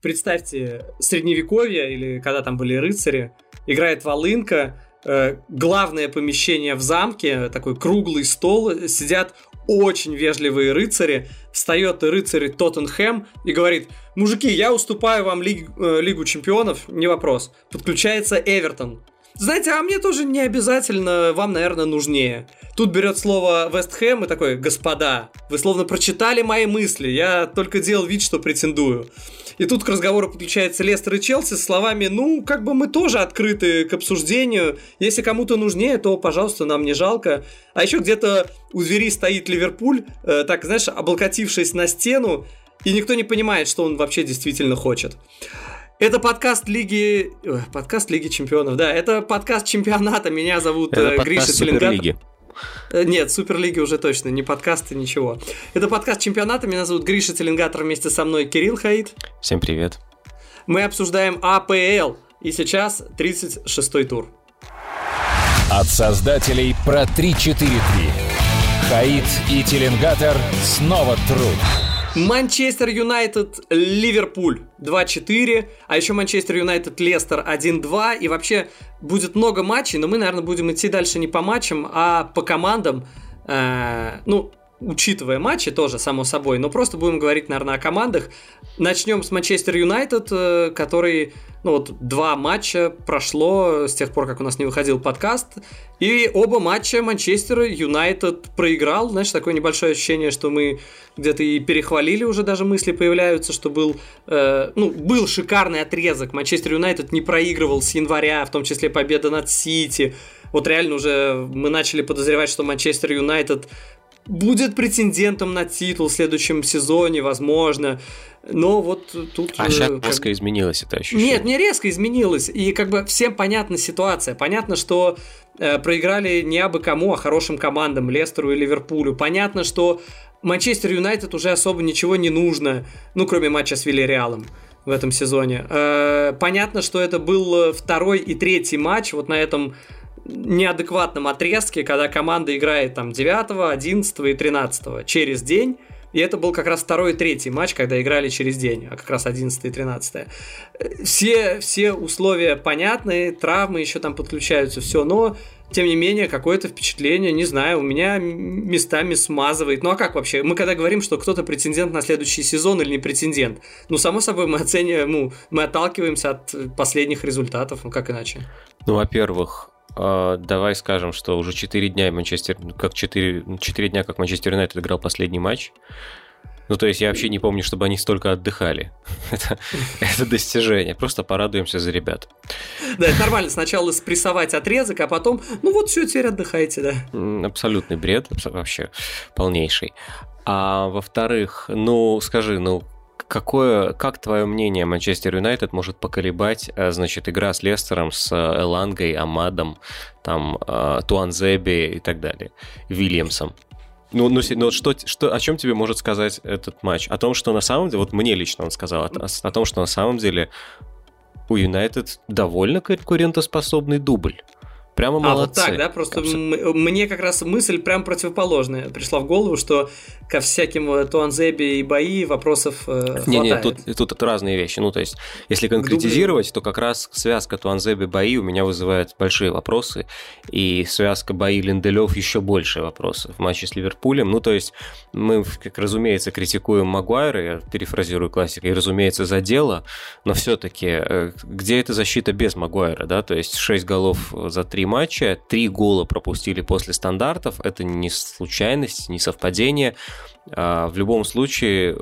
Представьте, средневековье, или когда там были рыцари, играет волынка, э, главное помещение в замке, такой круглый стол, сидят очень вежливые рыцари, встает рыцарь Тоттенхэм и говорит, мужики, я уступаю вам лиг, э, Лигу чемпионов, не вопрос. Подключается Эвертон. Знаете, а мне тоже не обязательно, вам, наверное, нужнее. Тут берет слово Вестхэм и такой, господа, вы словно прочитали мои мысли, я только делал вид, что претендую. И тут к разговору подключается Лестер и Челси с словами, ну, как бы мы тоже открыты к обсуждению. Если кому-то нужнее, то, пожалуйста, нам не жалко. А еще где-то у двери стоит Ливерпуль, э, так, знаешь, облокотившись на стену, и никто не понимает, что он вообще действительно хочет. Это подкаст Лиги... Ой, подкаст Лиги Чемпионов, да. Это подкаст чемпионата. Меня зовут Это э, Гриша Суперлиги. Э, нет, Суперлиги уже точно, не подкасты, ничего. Это подкаст чемпионата, меня зовут Гриша Теленгатор, вместе со мной Кирилл Хаид. Всем привет. Мы обсуждаем АПЛ, и сейчас 36-й тур. От создателей про 3-4-3. Хаид и Теленгатор снова труд. Манчестер Юнайтед, Ливерпуль 2-4, а еще Манчестер Юнайтед, Лестер 1-2, и вообще будет много матчей, но мы, наверное, будем идти дальше не по матчам, а по командам. Э, ну, учитывая матчи тоже, само собой, но просто будем говорить, наверное, о командах. Начнем с Манчестер Юнайтед, э, который, ну вот, два матча прошло с тех пор, как у нас не выходил подкаст, и оба матча Манчестер Юнайтед проиграл. Знаешь, такое небольшое ощущение, что мы где-то и перехвалили уже даже мысли появляются, что был, э, ну, был шикарный отрезок. Манчестер Юнайтед не проигрывал с января, в том числе победа над Сити. Вот реально уже мы начали подозревать, что Манчестер Юнайтед будет претендентом на титул в следующем сезоне, возможно. Но вот тут... А сейчас э, как... резко изменилось это ощущение. Нет, не резко изменилось. И как бы всем понятна ситуация. Понятно, что э, проиграли не абы кому, а хорошим командам, Лестеру и Ливерпулю. Понятно, что Манчестер Юнайтед уже особо ничего не нужно, ну, кроме матча с Вильяреалом в этом сезоне. Э, понятно, что это был второй и третий матч вот на этом неадекватном отрезке, когда команда играет там 9, 11 и 13 через день. И это был как раз второй и третий матч, когда играли через день, а как раз 11 и 13. Все, все условия понятны, травмы еще там подключаются, все, но тем не менее, какое-то впечатление, не знаю, у меня местами смазывает. Ну а как вообще? Мы когда говорим, что кто-то претендент на следующий сезон или не претендент, ну, само собой, мы оцениваем, ну, мы отталкиваемся от последних результатов, ну как иначе? Ну, во-первых, давай скажем, что уже 4 дня Манчестер, как 4, 4 дня, как Манчестер Юнайтед играл последний матч. Ну, то есть я вообще не помню, чтобы они столько отдыхали. это, это достижение. Просто порадуемся за ребят. Да, это нормально. Сначала спрессовать отрезок, а потом, ну вот все, теперь отдыхайте, да. Абсолютный бред, вообще полнейший. А во-вторых, ну, скажи, ну, Какое, как твое мнение, Манчестер Юнайтед может поколебать, э, значит, игра с Лестером, с э, Элангой, Амадом, там, э, Туанзеби и так далее, Вильямсом? Ну, ну, ну что, что, о чем тебе может сказать этот матч? О том, что на самом деле, вот мне лично он сказал, о, о том, что на самом деле у Юнайтед довольно конкурентоспособный дубль. Прямо молодцы. А, вот так, да? Просто мне как раз мысль прям противоположная пришла в голову, что ко всяким э, Туанзеби и бои вопросов э, Не, не, тут, тут разные вещи. Ну, то есть, если конкретизировать, то как раз связка Туанзеби бои у меня вызывает большие вопросы, и связка бои Линделев еще больше вопросов в матче с Ливерпулем. Ну, то есть, мы, как разумеется, критикуем Магуайра, я перефразирую классика, и, разумеется, за дело, но все-таки э, где эта защита без Магуайра, да? То есть, 6 голов за 3 матча, три гола пропустили после стандартов. Это не случайность, не совпадение. А, в любом случае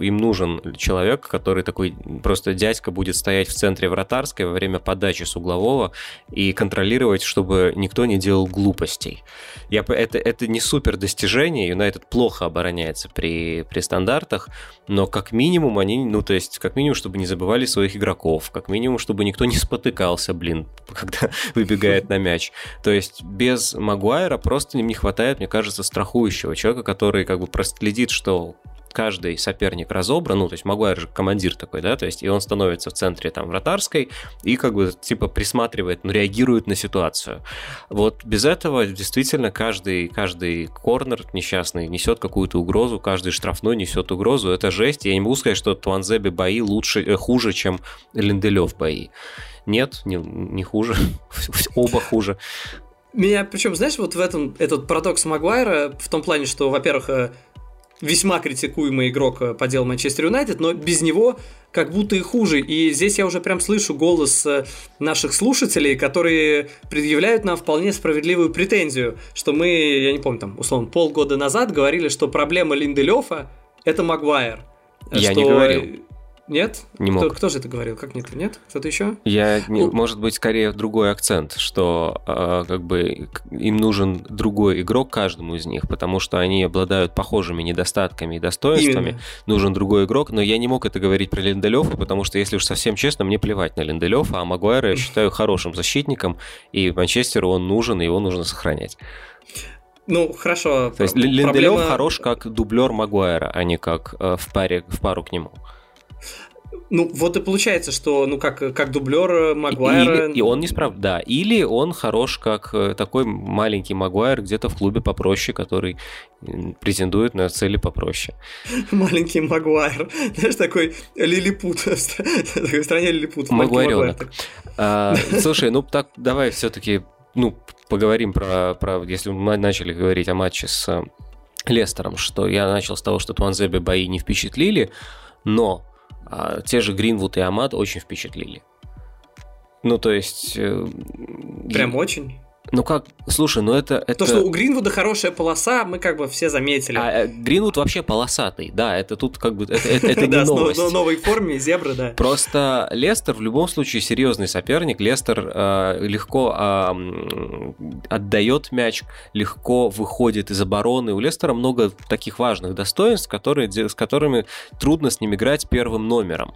им нужен человек, который такой просто дядька будет стоять в центре вратарской во время подачи с углового и контролировать, чтобы никто не делал глупостей. Я, это, это не супер достижение, Юнайтед плохо обороняется при, при стандартах, но как минимум они, ну то есть как минимум, чтобы не забывали своих игроков, как минимум, чтобы никто не спотыкался, блин, когда выбегает на мяч. То есть без Магуайра просто им не хватает, мне кажется, страхующего человека, который как бы просто следит, что каждый соперник разобран, ну, то есть Магуайр же командир такой, да, то есть и он становится в центре там вратарской и как бы типа присматривает, ну, реагирует на ситуацию. Вот без этого действительно каждый, каждый корнер несчастный несет какую-то угрозу, каждый штрафной несет угрозу, это жесть. Я не могу сказать, что Туанзеби бои лучше, э, хуже, чем Линделев бои. Нет, не, не хуже. Оба хуже. Меня, причем, знаешь, вот в этом этот парадокс Магуайра в том плане, что, во-первых, э, весьма критикуемый игрок э, по делу Манчестер Юнайтед, но без него как будто и хуже. И здесь я уже прям слышу голос э, наших слушателей, которые предъявляют нам вполне справедливую претензию, что мы, я не помню, там, условно, полгода назад говорили, что проблема Линделёфа – это Магуайр. Я что... не говорил. Нет? Не мог. Кто, кто же это говорил? Как нет? Нет? Кто-то еще? Я, ну, может быть, скорее другой акцент, что э, как бы им нужен другой игрок каждому из них, потому что они обладают похожими недостатками и достоинствами. Именно. Нужен другой игрок, но я не мог это говорить про Линделёва, потому что, если уж совсем честно, мне плевать на Линделёва, а Магуайра я считаю хорошим защитником, и Манчестеру он нужен, и его нужно сохранять. Ну, хорошо. То есть Линделев проблема... хорош как дублер Магуайра, а не как э, в, паре, в пару к нему. Ну, вот и получается, что, ну, как, как дублер э, Магуайра... Или, и он не справ... Да, или он хорош, как э, такой маленький Магуайр где-то в клубе попроще, который претендует на цели попроще. Маленький Магуайр. Знаешь, такой лилипут. В стране лилипут. Магуайренок. А, слушай, ну так давай все-таки ну, поговорим про, про, если мы начали говорить о матче с э, Лестером, что я начал с того, что Туанзебе бои не впечатлили, но а те же Гринвуд и Амад очень впечатлили. Ну, то есть... Э, Прям очень? Ну как, слушай, ну это... это... То, что у Гринвуда хорошая полоса, мы как бы все заметили. А э, Гринвуд вообще полосатый, да, это тут как бы, это, это, это не новость. Да, новой форме, зебры, да. Просто Лестер в любом случае серьезный соперник, Лестер э, легко э, отдает мяч, легко выходит из обороны, у Лестера много таких важных достоинств, которые, с которыми трудно с ним играть первым номером.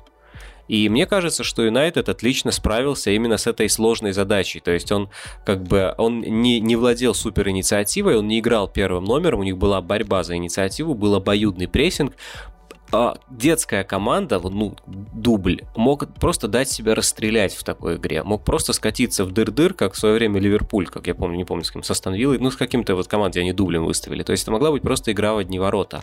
И мне кажется, что Юнайтед отлично справился именно с этой сложной задачей. То есть он как бы он не, не владел супер инициативой, он не играл первым номером, у них была борьба за инициативу, был обоюдный прессинг, детская команда, ну, дубль, мог просто дать себя расстрелять в такой игре. Мог просто скатиться в дыр-дыр, как в свое время Ливерпуль, как я помню, не помню, с кем, со Станвиллой, ну, с каким-то вот командой они дублем выставили. То есть это могла быть просто игра в одни ворота.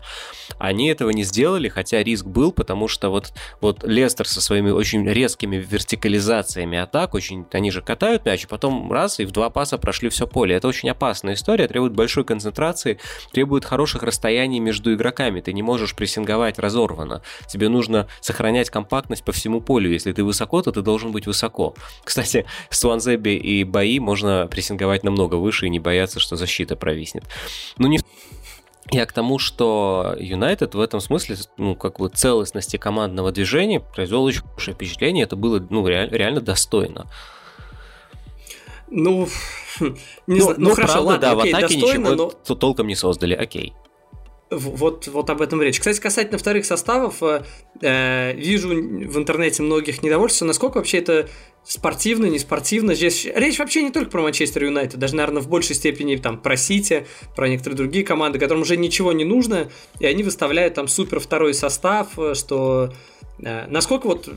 Они этого не сделали, хотя риск был, потому что вот, вот Лестер со своими очень резкими вертикализациями атак, очень, они же катают мяч, и потом раз, и в два паса прошли все поле. Это очень опасная история, требует большой концентрации, требует хороших расстояний между игроками. Ты не можешь прессинговать раз разорвано. Тебе нужно сохранять компактность по всему полю. Если ты высоко, то ты должен быть высоко. Кстати, с Туанзеби и бои можно прессинговать намного выше и не бояться, что защита провиснет. Ну, не я к тому, что Юнайтед в этом смысле, ну, как бы целостности командного движения произвел очень хорошее впечатление. Это было, ну, реаль, реально достойно. Ну, не ну, знаю, ну, ну хорошо, правда, ладно, да, окей, в атаке достойно, ничего но... толком не создали, окей. Вот, вот об этом речь. Кстати, касательно вторых составов, э, э, вижу в интернете многих недовольств, насколько вообще это спортивно, не спортивно. Здесь речь вообще не только про Манчестер Юнайтед, даже, наверное, в большей степени там про Сити, про некоторые другие команды, которым уже ничего не нужно, и они выставляют там супер второй состав, э, что э, насколько вот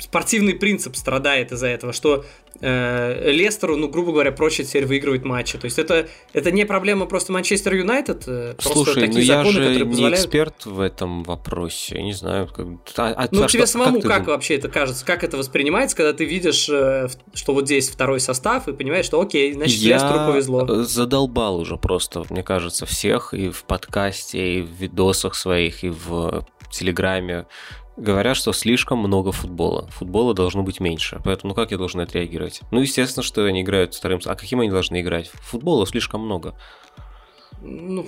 спортивный принцип страдает из-за этого, что э, Лестеру, ну, грубо говоря, проще теперь выигрывать матчи. То есть это, это не проблема просто Манчестер Юнайтед, э, Слушай, такие ну законы, я же которые позволяют... не эксперт в этом вопросе, я не знаю. Как... А, а, ну, а тебе что, самому как, как вообще это кажется, как это воспринимается, когда ты видишь, э, что вот здесь второй состав, и понимаешь, что окей, значит, я Лестеру повезло. задолбал уже просто, мне кажется, всех и в подкасте, и в видосах своих, и в Телеграме говорят, что слишком много футбола. Футбола должно быть меньше. Поэтому ну, как я должен отреагировать? Ну, естественно, что они играют вторым... А каким они должны играть? Футбола слишком много. Ну,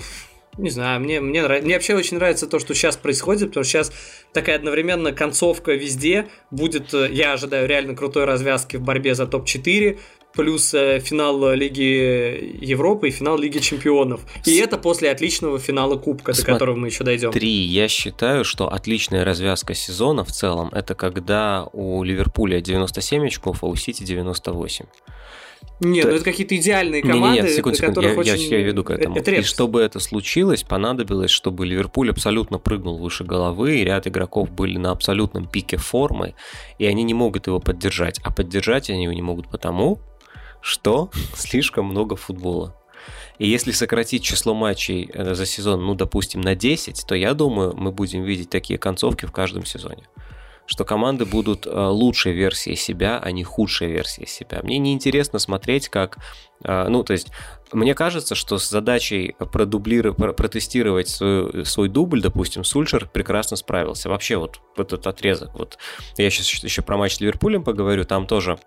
не знаю, мне, мне, нравится, мне вообще очень нравится то, что сейчас происходит, потому что сейчас такая одновременно концовка везде. Будет, э, я ожидаю реально крутой развязки в борьбе за топ-4 плюс э, финал Лиги Европы и финал Лиги Чемпионов. И это после отличного финала Кубка, Смотри, до которого мы еще дойдем. Три. Я считаю, что отличная развязка сезона в целом это когда у Ливерпуля 97 очков, а у Сити 98. Нет, ну это какие-то идеальные команды, нет, нет, секунду, секунду. Я, очень... я, я веду к этому. Это и чтобы это случилось, понадобилось, чтобы Ливерпуль абсолютно прыгнул выше головы, и ряд игроков были на абсолютном пике формы, и они не могут его поддержать. А поддержать они его не могут потому, что слишком много футбола. И если сократить число матчей э, за сезон, ну, допустим, на 10, то я думаю, мы будем видеть такие концовки в каждом сезоне что команды будут э, лучшей версией себя, а не худшей версией себя. Мне не интересно смотреть, как, э, ну, то есть, мне кажется, что с задачей продублировать, протестировать свой, свой дубль, допустим, Сульшер прекрасно справился. Вообще вот этот отрезок, вот я сейчас еще про матч с Ливерпулем поговорю, там тоже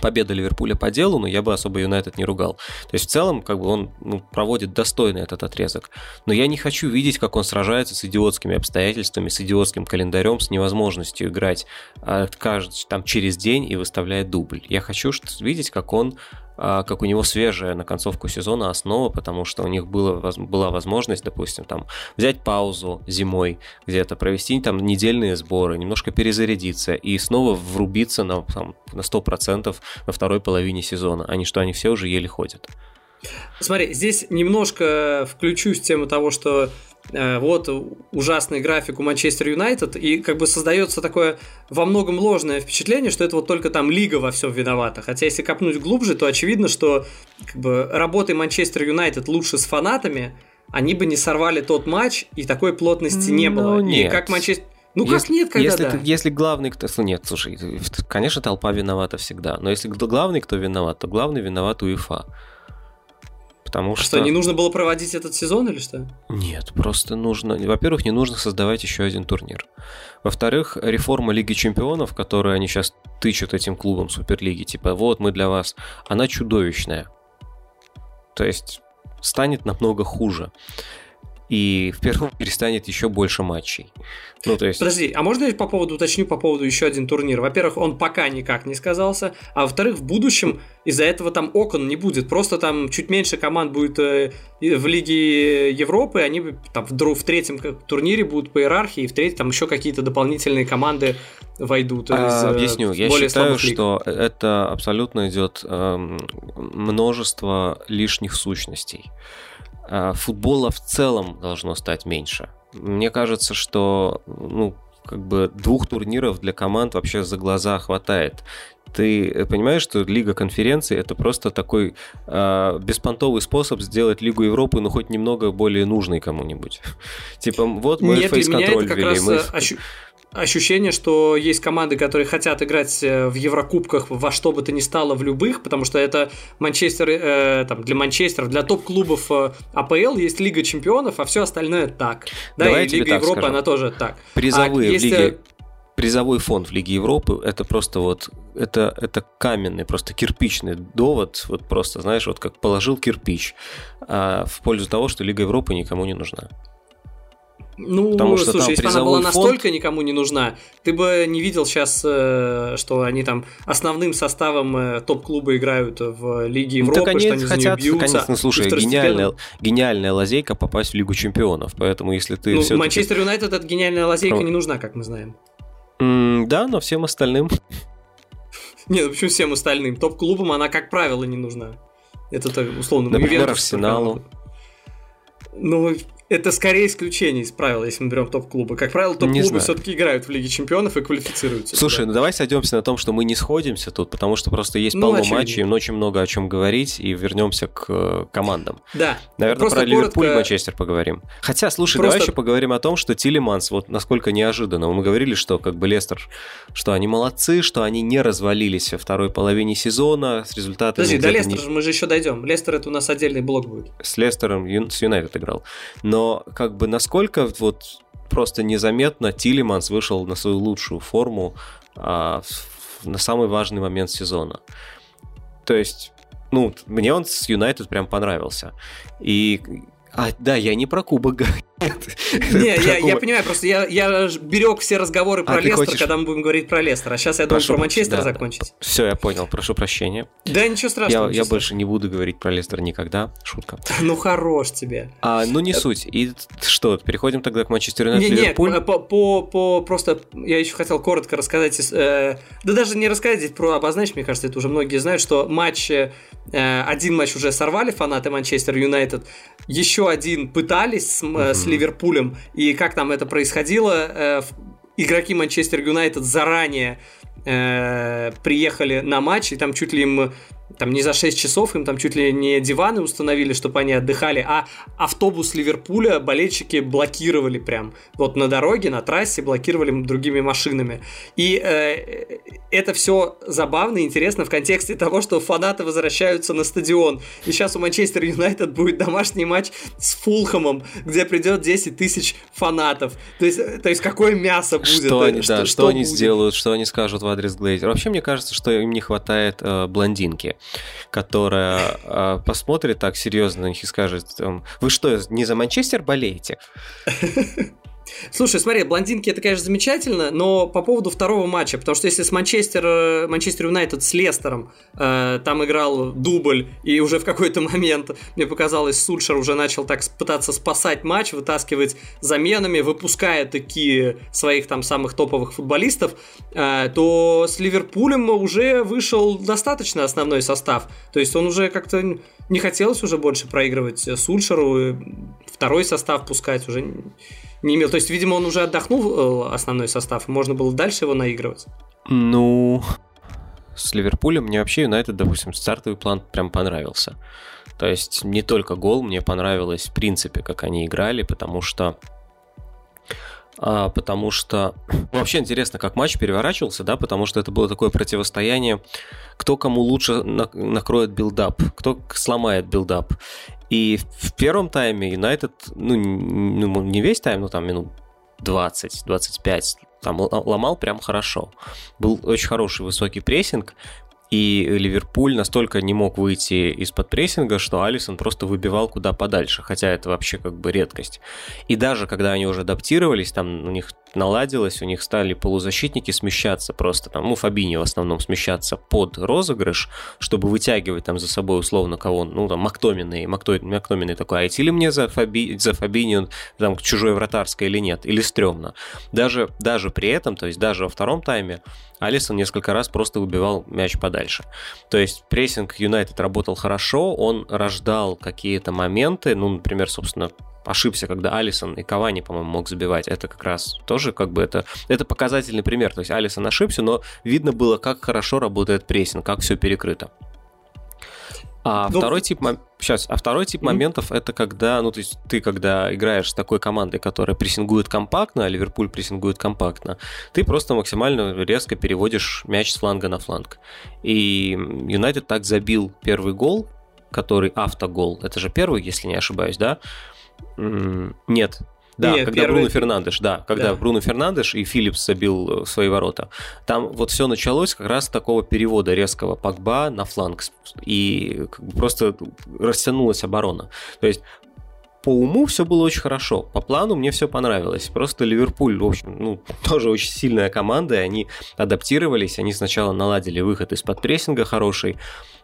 победа Ливерпуля по делу, но я бы особо Юнайтед не ругал. То есть в целом как бы он ну, проводит достойно этот отрезок. Но я не хочу видеть, как он сражается с идиотскими обстоятельствами, с идиотским календарем, с невозможностью играть а, каждый, там, через день и выставлять дубль. Я хочу видеть, как он как у него свежая на концовку сезона основа, потому что у них было, была возможность, допустим, там взять паузу зимой где-то, провести там недельные сборы, немножко перезарядиться и снова врубиться на, там, на 100% во второй половине сезона, а не что они все уже еле ходят. Смотри, здесь немножко включусь в тему того, что Э, вот ужасный график у Манчестер Юнайтед, и как бы создается такое во многом ложное впечатление, что это вот только там лига во всем виновата. Хотя если копнуть глубже, то очевидно, что как бы работы Манчестер Юнайтед лучше с фанатами, они бы не сорвали тот матч, и такой плотности не ну, было. Нет. И как Манчестер... Ну если, как нет, когда если, да? ты, если главный кто... Нет, слушай, конечно, толпа виновата всегда. Но если главный кто виноват, то главный виноват УЕФА. Потому что... Что, не нужно было проводить этот сезон или что? Нет, просто нужно... Во-первых, не нужно создавать еще один турнир. Во-вторых, реформа Лиги Чемпионов, которую они сейчас тычут этим клубам Суперлиги, типа, вот мы для вас, она чудовищная. То есть станет намного хуже и в первом перестанет еще больше матчей. Ну, то есть... Подожди, а можно я по поводу уточню по поводу еще один турнир? Во-первых, он пока никак не сказался, а во-вторых, в будущем из-за этого там окон не будет. Просто там чуть меньше команд будет э, в Лиге Европы, они там в, в третьем турнире будут по иерархии, и в третьем там еще какие-то дополнительные команды войдут. А, из, э, объясню, я считаю, что это абсолютно идет э, множество лишних сущностей. А, футбола в целом должно стать меньше. Мне кажется, что ну, как бы двух турниров для команд вообще за глаза хватает. Ты понимаешь, что Лига конференций это просто такой э, беспонтовый способ сделать Лигу Европы, ну хоть немного более нужной кому-нибудь. Типа, вот мы фейс-контроль ввели. Ощущение, что есть команды, которые хотят играть э, в Еврокубках во что бы то ни стало в любых, потому что это Манчестер, э, там, для Манчестера, для топ-клубов э, АПЛ есть Лига Чемпионов, а все остальное так. Да, Давай и Лига Европы, скажу. она тоже так. Призовые а в Лиге э, призовой фонд в Лиге Европы это просто вот это, это каменный, просто кирпичный довод, вот просто, знаешь, вот как положил кирпич а, в пользу того, что Лига Европы никому не нужна. Ну, Потому что слушай, если бы она была фонд... настолько никому не нужна, ты бы не видел сейчас, э, что они там основным составом э, топ-клуба играют в Лиге ну, Европы, ну, что они хотят, за нее бьются. Конечно, слушай, гениальная, гениальная лазейка попасть в Лигу Чемпионов, поэтому если ты... Ну, Манчестер Юнайтед эта гениальная лазейка Про... не нужна, как мы знаем. Mm, да, но всем остальным... Нет, ну почему всем остальным? Топ-клубам она, как правило, не нужна. Это условно... Например, Арсеналу. Ну, это скорее исключение из правил, если мы берем топ-клубы. Как правило, топ-клубы все-таки играют в Лиге Чемпионов и квалифицируются. Слушай, туда. ну давай сойдемся на том, что мы не сходимся тут, потому что просто есть ну, полно очевидно. матчей, очень много о чем говорить, и вернемся к э, командам. Да. Наверное, просто про коротко... Ливерпуль и Манчестер поговорим. Хотя, слушай, просто... давай еще поговорим о том, что Тилиманс, вот насколько неожиданно. Мы говорили, что как бы Лестер, что они молодцы, что они не развалились во второй половине сезона с результатами. Подожди, до Лестера не... мы же еще дойдем. Лестер это у нас отдельный блок будет. С Лестером, с Юнайтед играл. Но но как бы насколько вот просто незаметно Тилиманс вышел на свою лучшую форму а, на самый важный момент сезона. То есть, ну, мне он с Юнайтед прям понравился. И а, да, я не про кубок Не, я, я понимаю, просто я, я берег все разговоры про а Лестер, хочешь... когда мы будем говорить про Лестер, а сейчас я должен про Манчестер да. закончить. Все, я понял, прошу прощения. Да, ничего страшного. Я, я больше не буду говорить про Лестер никогда, шутка. Ну хорош тебе. А, ну не суть. И что, переходим тогда к Манчестер Юнайтед Не, не, по, по, по, просто я еще хотел коротко рассказать, э, да даже не рассказать здесь про обозначить, мне кажется, это уже многие знают, что матч, э, один матч уже сорвали фанаты Манчестер Юнайтед, еще один пытались с, э, с Ливерпулем, и как там это происходило, э, игроки Манчестер Юнайтед заранее э, приехали на матч, и там чуть ли им там не за 6 часов им там чуть ли не диваны установили, чтобы они отдыхали, а автобус Ливерпуля болельщики блокировали прям. Вот на дороге, на трассе блокировали другими машинами. И э, это все забавно и интересно в контексте того, что фанаты возвращаются на стадион. И сейчас у Манчестер Юнайтед будет домашний матч с Фулхамом, где придет 10 тысяч фанатов. То есть, то есть какое мясо будет? Что они, что, да, что, что они будет? сделают, что они скажут в адрес Глейзера. Вообще, мне кажется, что им не хватает э, блондинки которая э, посмотрит так серьезно на них и скажет, вы что, не за Манчестер болеете? Слушай, смотри, блондинки это, конечно, замечательно, но по поводу второго матча, потому что если с Манчестер, э, Манчестер Юнайтед с Лестером э, там играл дубль, и уже в какой-то момент, мне показалось, Сульшер уже начал так пытаться спасать матч, вытаскивать заменами, выпуская такие своих там самых топовых футболистов, э, то с Ливерпулем уже вышел достаточно основной состав. То есть он уже как-то не хотелось уже больше проигрывать Сульшеру, второй состав пускать уже не имел. То есть, видимо, он уже отдохнул э, основной состав, и можно было дальше его наигрывать. Ну, с Ливерпулем мне вообще Юнайтед, допустим, стартовый план прям понравился. То есть не только гол, мне понравилось в принципе, как они играли, потому что а, потому что вообще интересно, как матч переворачивался, да, потому что это было такое противостояние, кто кому лучше накроет build-up, кто сломает build-up. И в первом тайме Юнайтед, ну, ну, не весь тайм, но там минут 20-25, там ломал прям хорошо. Был очень хороший высокий прессинг, и Ливерпуль настолько не мог выйти из-под прессинга, что Алисон просто выбивал куда подальше, хотя это вообще как бы редкость. И даже когда они уже адаптировались, там у них наладилось, у них стали полузащитники смещаться просто, там, ну, Фабини в основном смещаться под розыгрыш, чтобы вытягивать там за собой условно кого, ну, там, Мактомины, Мактомины такой, а идти ли мне за, Фаби, за Фабини, там, чужой вратарской или нет, или стрёмно. Даже, даже при этом, то есть даже во втором тайме, Алисон несколько раз просто выбивал мяч подальше. То есть прессинг Юнайтед работал хорошо, он рождал какие-то моменты, ну, например, собственно, ошибся, когда Алисон и Кавани, по-моему, мог забивать. Это как раз тоже как бы это, это показательный пример. То есть Алисон ошибся, но видно было, как хорошо работает прессинг, как все перекрыто. А ну, второй тип сейчас, а второй тип mm-hmm. моментов это когда, ну то есть ты когда играешь с такой командой, которая прессингует компактно, а Ливерпуль прессингует компактно, ты просто максимально резко переводишь мяч с фланга на фланг. И Юнайтед так забил первый гол, который автогол. Это же первый, если не ошибаюсь, да? Нет. Да, Нет, когда первый... Бруно Фернандеш, да, когда да. Бруно Фернандеш и Филлипс забил э, свои ворота. Там вот все началось как раз с такого перевода резкого Пакба на фланг. И просто растянулась оборона. То есть по уму все было очень хорошо, по плану мне все понравилось. Просто Ливерпуль, в общем, ну, тоже очень сильная команда, и они адаптировались, они сначала наладили выход из-под прессинга хороший,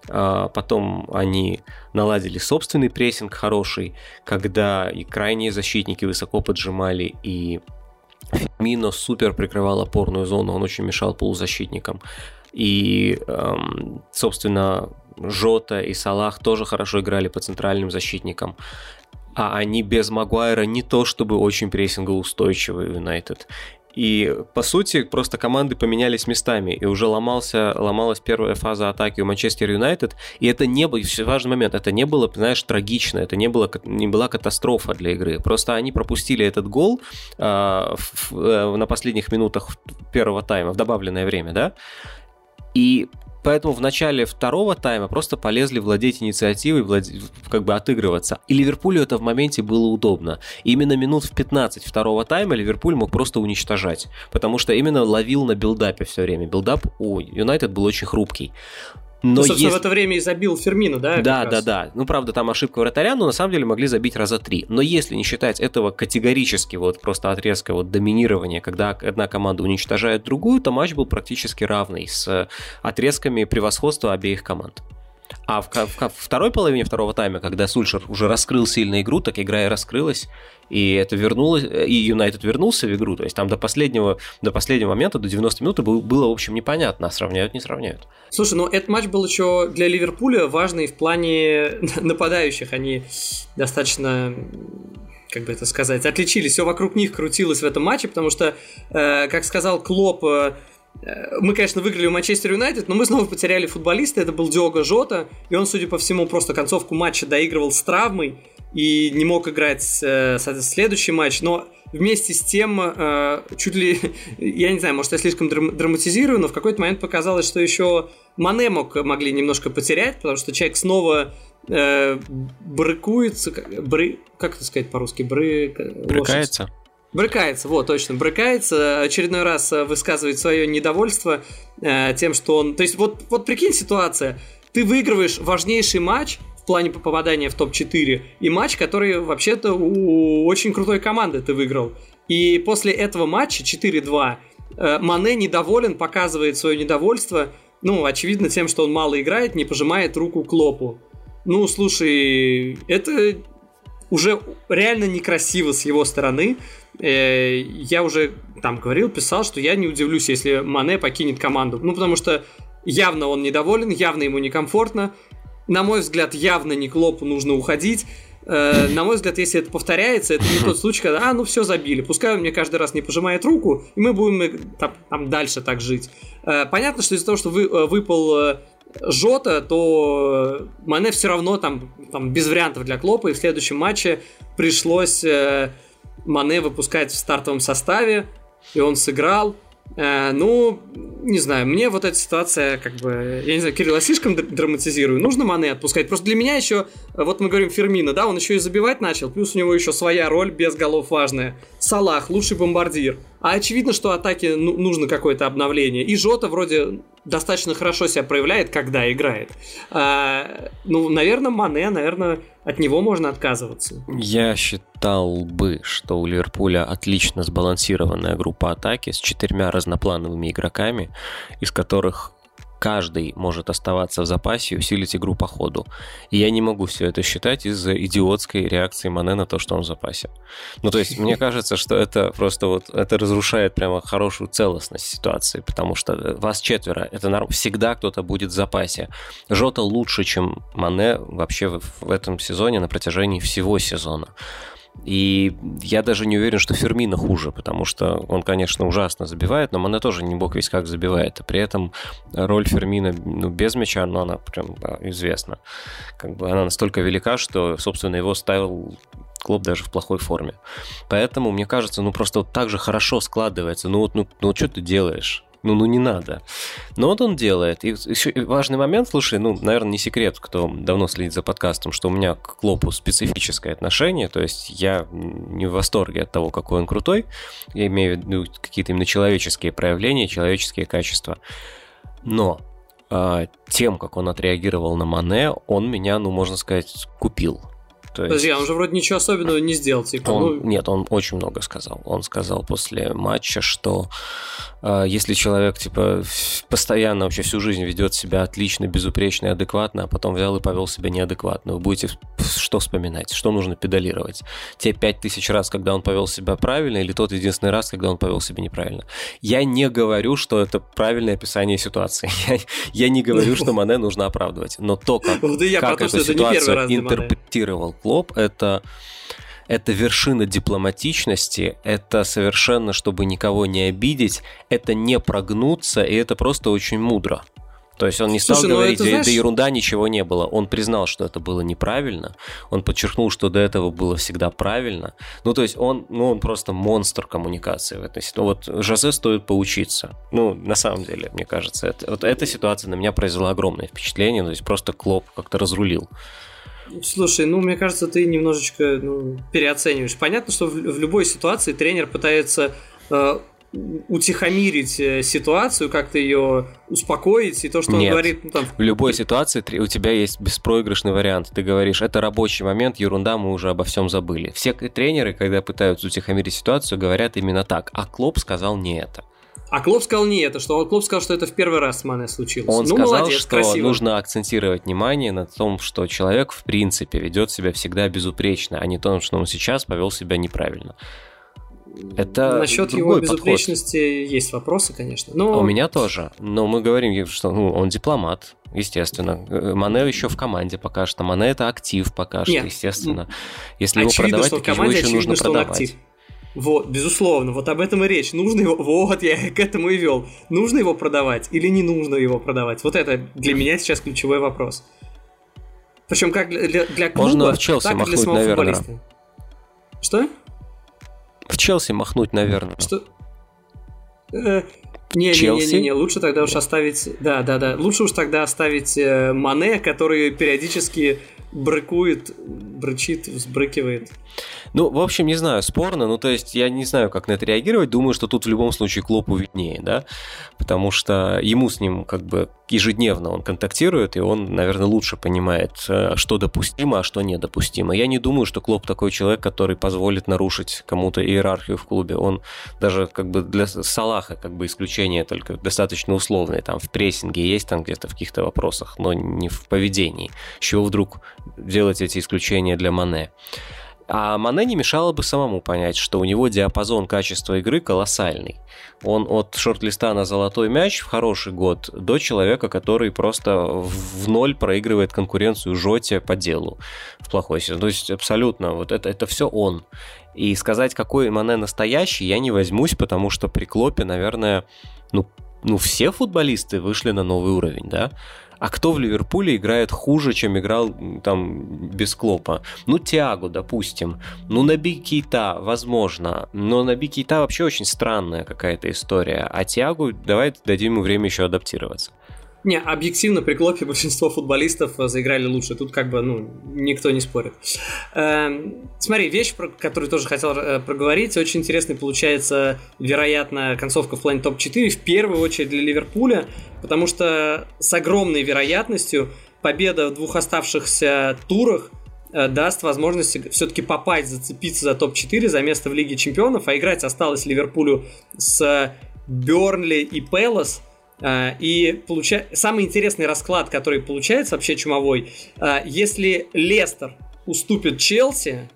а потом они наладили собственный прессинг хороший, когда и крайние защитники высоко поджимали, и Мино супер прикрывал опорную зону, он очень мешал полузащитникам. И, эм, собственно, Жота и Салах тоже хорошо играли по центральным защитникам а они без Магуайра не то чтобы очень прессингоустойчивый Юнайтед. И, по сути, просто команды поменялись местами, и уже ломался, ломалась первая фаза атаки у Манчестер Юнайтед, и это не был, важный момент, это не было, знаешь, трагично, это не, было, не была катастрофа для игры, просто они пропустили этот гол э, в, в, на последних минутах первого тайма, в добавленное время, да, и Поэтому в начале второго тайма просто полезли владеть инициативой, владе... как бы отыгрываться. И Ливерпулю это в моменте было удобно. Именно минут в 15 второго тайма Ливерпуль мог просто уничтожать. Потому что именно ловил на build-up е все время. Build-up у Юнайтед был очень хрупкий. Но ну, собственно, есть... в это время и забил Фирмино, да? Да, да, да. Ну, правда, там ошибка вратаря, но на самом деле могли забить раза три. Но если не считать этого категорически вот просто отрезка вот доминирования, когда одна команда уничтожает другую, то матч был практически равный с отрезками превосходства обеих команд. А в, в, в второй половине второго тайма, когда Сульшер уже раскрыл сильно игру, так игра и раскрылась, и это вернулось, и Юнайтед вернулся в игру, то есть там до последнего, до последнего момента, до 90 минут было, в общем, непонятно, а сравняют, не сравняют. Слушай, ну этот матч был еще для Ливерпуля важный в плане нападающих, они достаточно как бы это сказать, отличились, все вокруг них крутилось в этом матче, потому что, э, как сказал Клоп, Э, мы, конечно, выиграли у Манчестер Юнайтед, но мы снова потеряли футболиста, это был Диого Жота, и он, судя по всему, просто концовку матча доигрывал с травмой и не мог играть э, следующий матч, но вместе с тем, э, чуть ли, я не знаю, может, я слишком драматизирую, но в какой-то момент показалось, что еще Мане мог, могли немножко потерять, потому что человек снова э, брыкуется, бры, как это сказать по-русски, бры... Брыкается? Брыкается, вот, точно, брыкается, очередной раз э, высказывает свое недовольство э, тем, что он... То есть, вот, вот прикинь ситуация, ты выигрываешь важнейший матч в плане попадания в топ-4, и матч, который вообще-то у очень крутой команды ты выиграл. И после этого матча 4-2 э, Мане недоволен, показывает свое недовольство, ну, очевидно, тем, что он мало играет, не пожимает руку Клопу. Ну, слушай, это уже реально некрасиво с его стороны. Э, я уже там говорил, писал, что я не удивлюсь, если Мане покинет команду. Ну, потому что явно он недоволен, явно ему некомфортно. На мой взгляд, явно не Клопу нужно уходить. Э, на мой взгляд, если это повторяется, это не тот случай, когда, а, ну все, забили. Пускай он мне каждый раз не пожимает руку, и мы будем э, там, там дальше так жить. Понятно, что из-за того, что вы, выпал Жота, то Мане все равно там, там без вариантов для Клопа, и в следующем матче пришлось Мане выпускать в стартовом составе, и он сыграл. Э, ну, не знаю, мне вот эта ситуация, как бы, я не знаю, Кирилл, я слишком драматизирую. Нужно Мане отпускать. Просто для меня еще, вот мы говорим Фермина, да, он еще и забивать начал, плюс у него еще своя роль без голов важная. Салах, лучший бомбардир. А очевидно, что атаке ну, нужно какое-то обновление. И Жота вроде достаточно хорошо себя проявляет, когда играет. А, ну, наверное, Мане, наверное, от него можно отказываться. Я считал бы, что у Ливерпуля отлично сбалансированная группа атаки с четырьмя разноплановыми игроками, из которых каждый может оставаться в запасе и усилить игру по ходу. И я не могу все это считать из-за идиотской реакции Мане на то, что он в запасе. Ну, то есть, мне кажется, что это просто вот, это разрушает прямо хорошую целостность ситуации, потому что вас четверо, это норм... всегда кто-то будет в запасе. Жота лучше, чем Мане вообще в этом сезоне на протяжении всего сезона. И я даже не уверен, что Фермина хуже, потому что он, конечно, ужасно забивает, но Мане тоже не бог весь как забивает. И при этом роль Фермина ну, без мяча, но она прям да, известна. Как бы она настолько велика, что, собственно, его ставил Клоп даже в плохой форме. Поэтому, мне кажется, ну просто вот так же хорошо складывается. Ну вот, ну, ну что ты делаешь? Ну, ну не надо. Но вот он делает. И еще важный момент, слушай, ну, наверное, не секрет, кто давно следит за подкастом, что у меня к Клопу специфическое отношение, то есть я не в восторге от того, какой он крутой, я имею в виду какие-то именно человеческие проявления, человеческие качества. Но э, тем, как он отреагировал на Мане, он меня, ну, можно сказать, купил. То есть... Подожди, а он же вроде ничего особенного не сделал, типа. Он, ну... Нет, он очень много сказал. Он сказал после матча, что э, если человек, типа, постоянно вообще всю жизнь ведет себя отлично, безупречно и адекватно, а потом взял и повел себя неадекватно, вы будете что вспоминать? Что нужно педалировать? Те пять тысяч раз, когда он повел себя правильно, или тот единственный раз, когда он повел себя неправильно? Я не говорю, что это правильное описание ситуации. Я, я не говорю, что Мане нужно оправдывать. Но то, как, как эту ситуацию интерпретировал Клоп, это это вершина дипломатичности, это совершенно, чтобы никого не обидеть, это не прогнуться, и это просто очень мудро. То есть он не стал Слушай, ну говорить, это, знаешь... да ерунда, ничего не было. Он признал, что это было неправильно. Он подчеркнул, что до этого было всегда правильно. Ну, то есть он, ну, он просто монстр коммуникации в этой ситуации. Вот Жозе стоит поучиться. Ну, на самом деле, мне кажется, это, вот эта ситуация на меня произвела огромное впечатление. То есть просто Клоп как-то разрулил. Слушай, ну, мне кажется, ты немножечко ну, переоцениваешь. Понятно, что в, в любой ситуации тренер пытается э, утихомирить э, ситуацию, как-то ее успокоить, и то, что Нет. он говорит... Ну, там, В любой ситуации у тебя есть беспроигрышный вариант. Ты говоришь, это рабочий момент, ерунда, мы уже обо всем забыли. Все тренеры, когда пытаются утихомирить ситуацию, говорят именно так. А Клоп сказал не это. А Клоп сказал не это, что Клоп сказал, что это в первый раз с Мане случилось. Он ну, сказал, молодец, что красиво. нужно акцентировать внимание на том, что человек в принципе ведет себя всегда безупречно, а не то, что он сейчас повел себя неправильно. Это Насчет его другой подход. безупречности есть вопросы, конечно. Но... У меня тоже. Но мы говорим, что ну, он дипломат, естественно. Э, Мане еще в команде пока что. Мане это актив пока что, Нет. естественно. Если его очевидно, продавать, что в так его еще очевидно, нужно продавать. актив. Вот, безусловно, вот об этом и речь. Нужно его, вот я к этому и вел. Нужно его продавать или не нужно его продавать? Вот это для меня сейчас ключевой вопрос. Причем как для, для, клуба, Можно в Челси так и для махнуть самого на Вернера. футболиста. Что? В Челси махнуть, наверное. Что? Э, Не, не, не, не, не, лучше тогда уж оставить, да, да, да, лучше уж тогда оставить э, Мане, который периодически брыкует, брычит, взбрыкивает. Ну, в общем, не знаю, спорно. Ну, то есть, я не знаю, как на это реагировать. Думаю, что тут в любом случае Клопу виднее, да? Потому что ему с ним как бы ежедневно он контактирует, и он, наверное, лучше понимает, э, что допустимо, а что недопустимо. Я не думаю, что Клоп такой человек, который позволит нарушить кому-то иерархию в клубе. Он даже как бы для Салаха как бы исключение только достаточно условное. Там в прессинге есть там где-то в каких-то вопросах, но не в поведении. С чего вдруг делать эти исключения для Мане? А Мане не мешало бы самому понять, что у него диапазон качества игры колоссальный. Он от шорт-листа на золотой мяч в хороший год до человека, который просто в ноль проигрывает конкуренцию Жоте по делу в плохой сезон. То есть абсолютно, вот это, это все он. И сказать, какой Мане настоящий, я не возьмусь, потому что при Клопе, наверное, ну, ну все футболисты вышли на новый уровень, да? А кто в Ливерпуле играет хуже, чем играл там без Клопа? Ну, Тиагу, допустим. Ну, Наби Кейта, возможно. Но Наби Кейта вообще очень странная какая-то история. А Тиагу, давай дадим ему время еще адаптироваться. Не, объективно при Клопе большинство футболистов э, заиграли лучше. Тут как бы, ну, никто не спорит. Эм, смотри, вещь, про которую тоже хотел э, проговорить. Очень интересной получается, вероятно, концовка в плане топ-4. В первую очередь для Ливерпуля, потому что с огромной вероятностью победа в двух оставшихся турах э, даст возможность все-таки попасть, зацепиться за топ-4, за место в Лиге Чемпионов, а играть осталось Ливерпулю с Бернли и Пелос. Uh, и получа... самый интересный расклад, который получается вообще чумовой, uh, если Лестер уступит Челси,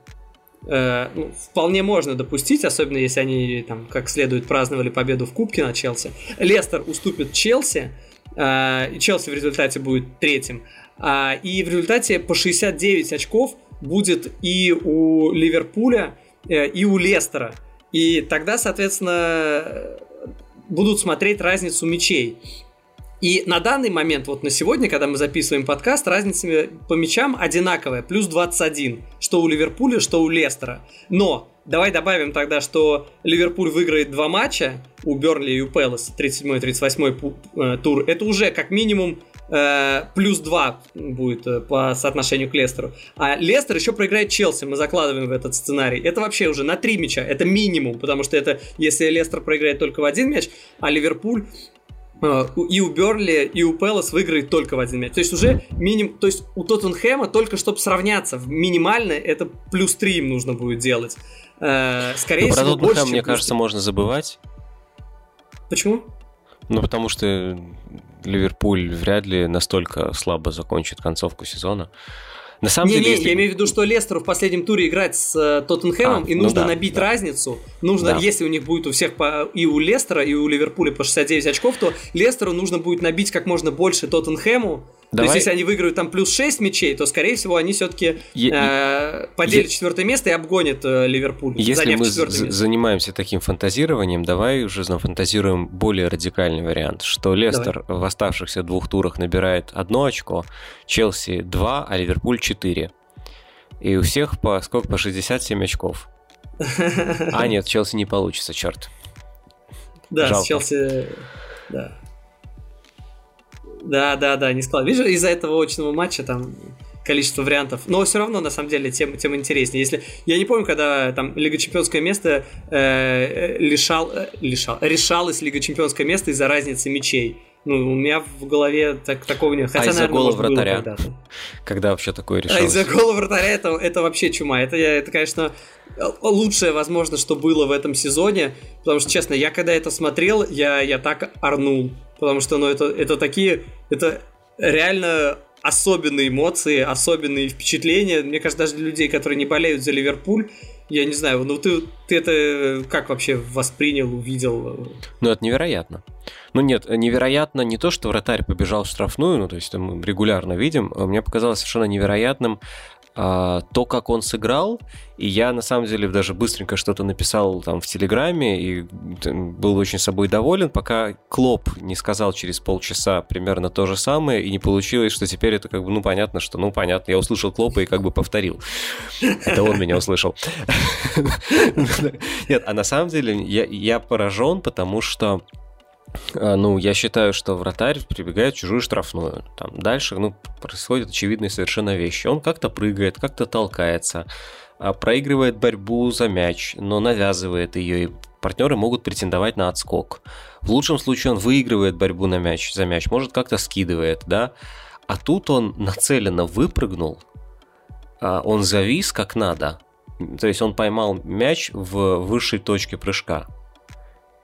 uh, ну, вполне можно допустить, особенно если они там как следует праздновали победу в Кубке на Челси. Лестер уступит Челси, и Челси в результате будет третьим. И в результате по 69 очков будет и у Ливерпуля, и у Лестера. И тогда, соответственно, будут смотреть разницу мячей. И на данный момент, вот на сегодня, когда мы записываем подкаст, разница по мячам одинаковая, плюс 21, что у Ливерпуля, что у Лестера. Но давай добавим тогда, что Ливерпуль выиграет два матча у Бернли и у Пелос, 37-38 тур. Это уже как минимум э, плюс 2 будет э, по соотношению к Лестеру. А Лестер еще проиграет Челси, мы закладываем в этот сценарий. Это вообще уже на 3 мяча, это минимум, потому что это если Лестер проиграет только в один мяч, а Ливерпуль э, и у Берли, и у Пелос выиграет только в один мяч. То есть уже минимум, то есть у Тоттенхэма только чтобы сравняться, минимально это плюс 3 им нужно будет делать. Скорее Но всего, про Тоттенхэм, больше, мне кажется, 3. можно забывать. Почему? Ну, потому что Ливерпуль вряд ли настолько слабо закончит концовку сезона. На самом не, деле, не, если- я имею в виду, что Лестеру в последнем туре играть с э, Тоттенхэмом, А, и ну нужно да, набить да. разницу. Нужно, Да. если у них будет у всех по, и у Лестера, и у Ливерпуля по 69 очков, то Лестеру нужно будет набить как можно больше Тоттенхэму. То Давай- есть, если они выиграют там плюс 6 мячей, то, скорее всего, они все-таки Е- поделят е- четвертое место и обгонят э, Ливерпуль, Если мы место. занимаемся таким фантазированием, давай уже нафантазируем более радикальный вариант, что Лестер в оставшихся двух турах набирает одно очко, Челси 2, а Ливерпуль 4. И у всех по сколько? По 67 очков. А нет, Челси не получится, черт. Да, жалко. с Челси... Да. Да, да, да, не склад. Видишь, из-за этого очного матча там количество вариантов. Но все равно, на самом деле, тем, тем интереснее. Если Я не помню, когда там Лига Чемпионское место э, лишал, э, лишал, решалась Лига Чемпионское место из-за разницы мячей. Ну, у меня в голове так, такого нет. Хотя, а из-за гола вратаря? Когда вообще такое решалось? А из-за гола вратаря это, это вообще чума. Это, это, конечно, лучшее, возможно, что было в этом сезоне. Потому что, честно, я когда это смотрел, я, я так орнул. Потому что, ну, это, это такие... Это реально особенные эмоции, особенные впечатления. Мне кажется, даже для людей, которые не болеют за Ливерпуль, я не знаю, ну ты, ты это как вообще воспринял, увидел? Ну, это невероятно. Ну нет, невероятно не то, что вратарь побежал в штрафную, ну то есть мы регулярно видим, а мне показалось совершенно невероятным то, как он сыграл, и я на самом деле даже быстренько что-то написал там в Телеграме и был очень собой доволен, пока Клоп не сказал через полчаса примерно то же самое, и не получилось, что теперь это как бы, ну, понятно, что, ну, понятно, я услышал Клопа и как бы повторил. Это он меня услышал. Нет, а на самом деле я, поражен, потому что а, ну, я считаю, что вратарь прибегает в чужую штрафную. Там дальше, ну, происходят очевидные совершенно вещи. Он как-то прыгает, как-то толкается, а, проигрывает борьбу за мяч, но навязывает ее, и партнеры могут претендовать на отскок. В лучшем случае он выигрывает борьбу на мяч, за мяч, может как-то скидывает, да. А тут он нацеленно выпрыгнул, а, он завис как надо, то есть он поймал мяч в высшей точке прыжка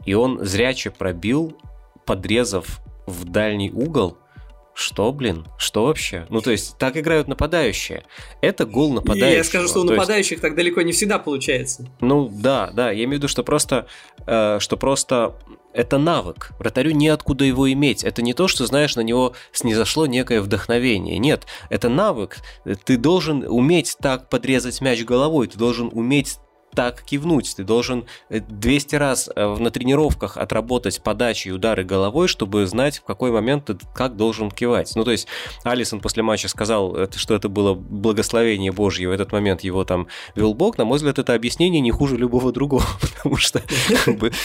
и он зряче пробил, подрезав в дальний угол. Что, блин? Что вообще? Ну, то есть, так играют нападающие. Это гол нападающего. Я скажу, что у нападающих есть... так далеко не всегда получается. Ну, да, да. Я имею в виду, что просто, э, что просто это навык. Вратарю неоткуда его иметь. Это не то, что, знаешь, на него снизошло некое вдохновение. Нет, это навык. Ты должен уметь так подрезать мяч головой, ты должен уметь так кивнуть. Ты должен 200 э, раз э, на тренировках отработать подачи и удары головой, чтобы знать, в какой момент ты как должен кивать. Ну, то есть, Алисон после матча сказал, что это было благословение Божье, в этот момент его там вел Бог. На мой взгляд, это объяснение не хуже любого другого, потому что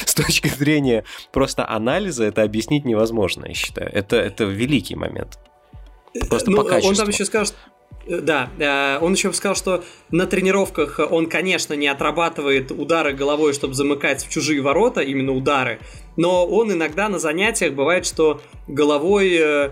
с точки зрения просто анализа это объяснить невозможно, я считаю. Это, это великий момент. Просто ну, по качеству. Он там еще скажет, Э, да, э, он еще сказал, что на тренировках он, конечно, не отрабатывает удары головой, чтобы замыкать в чужие ворота, именно удары, но он иногда на занятиях бывает, что головой э,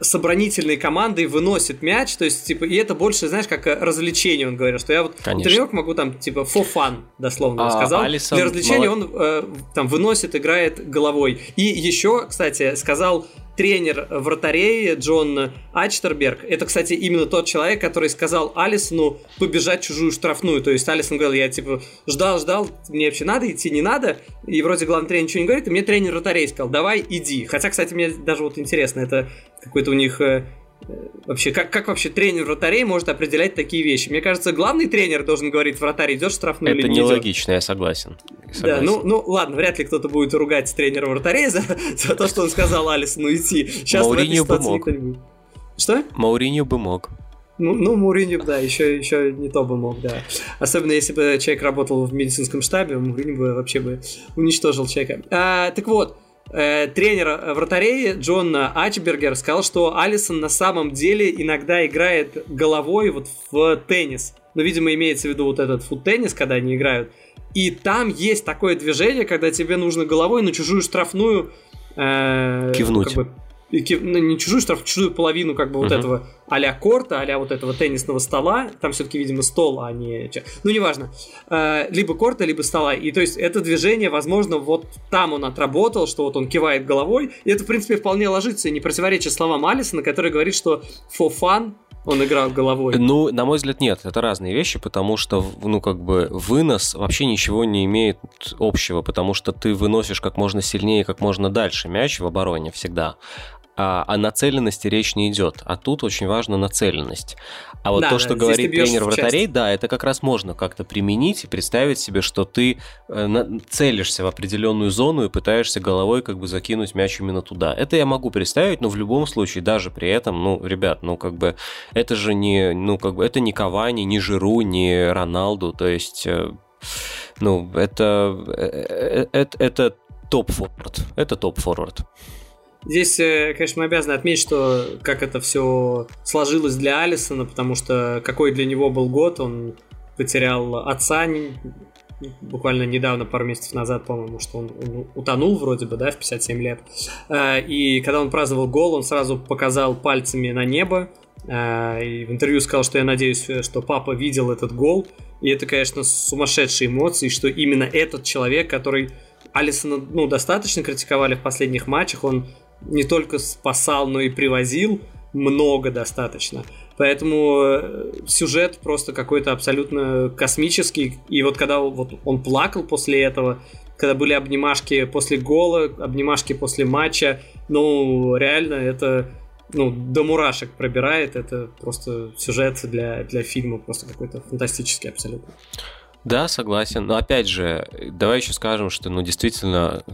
с оборонительной командой выносит мяч, то есть, типа, и это больше, знаешь, как развлечение, он говорил, что я вот Конечно. тренировок могу там, типа, for fun, дословно а, сказал. Алисон Для развлечения мол... он э, там выносит, играет головой. И еще, кстати, сказал тренер вратарей Джон Ачтерберг. Это, кстати, именно тот человек, который сказал Алисону побежать чужую штрафную. То есть Алисон говорил, я типа ждал, ждал, мне вообще надо идти, не надо. И вроде главный тренер ничего не говорит, и мне тренер вратарей сказал, давай иди. Хотя, кстати, мне даже вот интересно, это какой-то у них э, Вообще, как, как вообще тренер вратарей может определять такие вещи? Мне кажется, главный тренер должен говорить, вратарь идет штрафную Это или не нелогично, я согласен. согласен. Да, ну, ну ладно, вряд ли кто-то будет ругать тренера вратарей за, за то, что он сказал Алисону идти. Сейчас Мауриньо бы мог. Что? Мауриньо бы мог. Ну, ну Муринью, да, еще, еще не то бы мог, да. Особенно если бы человек работал в медицинском штабе, Муринью бы вообще бы уничтожил человека. А, так вот, э, тренер вратарей Джон Ачбергер сказал, что Алисон на самом деле иногда играет головой вот в теннис. Ну, видимо, имеется в виду вот этот фут-теннис, когда они играют. И там есть такое движение, когда тебе нужно головой на чужую штрафную... Э, Кивнуть. Как бы, ну, не чужую штраф, чужую половину как бы uh-huh. вот этого а-ля корта, а вот этого теннисного стола, там все-таки, видимо, стол, а не... Ну, неважно. Э, либо корта, либо стола. И то есть это движение, возможно, вот там он отработал, что вот он кивает головой, и это, в принципе, вполне ложится и не противоречит словам Алисона, который говорит, что for fun он играл головой. Ну, на мой взгляд, нет. Это разные вещи, потому что, ну, как бы, вынос вообще ничего не имеет общего, потому что ты выносишь как можно сильнее, как можно дальше мяч в обороне всегда а, о нацеленности речь не идет. А тут очень важна нацеленность. А вот да, то, что да, говорит тренер вратарей, да, это как раз можно как-то применить и представить себе, что ты э, целишься в определенную зону и пытаешься головой как бы закинуть мяч именно туда. Это я могу представить, но в любом случае, даже при этом, ну, ребят, ну, как бы, это же не, ну, как бы, это не Кавани, не Жиру, не Роналду, то есть, э, ну, это, это, это топ-форвард, это топ-форвард. Здесь, э, конечно, мы обязаны отметить, что как это все сложилось для Алисона, потому что какой для него был год, он потерял отца буквально недавно, пару месяцев назад, по-моему, что он, он утонул вроде бы, да, в 57 лет. Э, и когда он праздновал гол, он сразу показал пальцами на небо, э, и в интервью сказал, что я надеюсь, что папа видел этот гол. И это, конечно, сумасшедшие эмоции, что именно этот человек, который Алисона, ну, достаточно критиковали в последних матчах, он не только спасал, но и привозил много достаточно. Поэтому э, сюжет просто какой-то абсолютно космический. И вот когда вот он плакал после этого, когда были обнимашки после гола, обнимашки после матча, ну, реально это ну, до мурашек пробирает. Это просто сюжет для, для фильма просто какой-то фантастический абсолютно. Да, согласен. Но опять же, давай еще скажем, что ну действительно,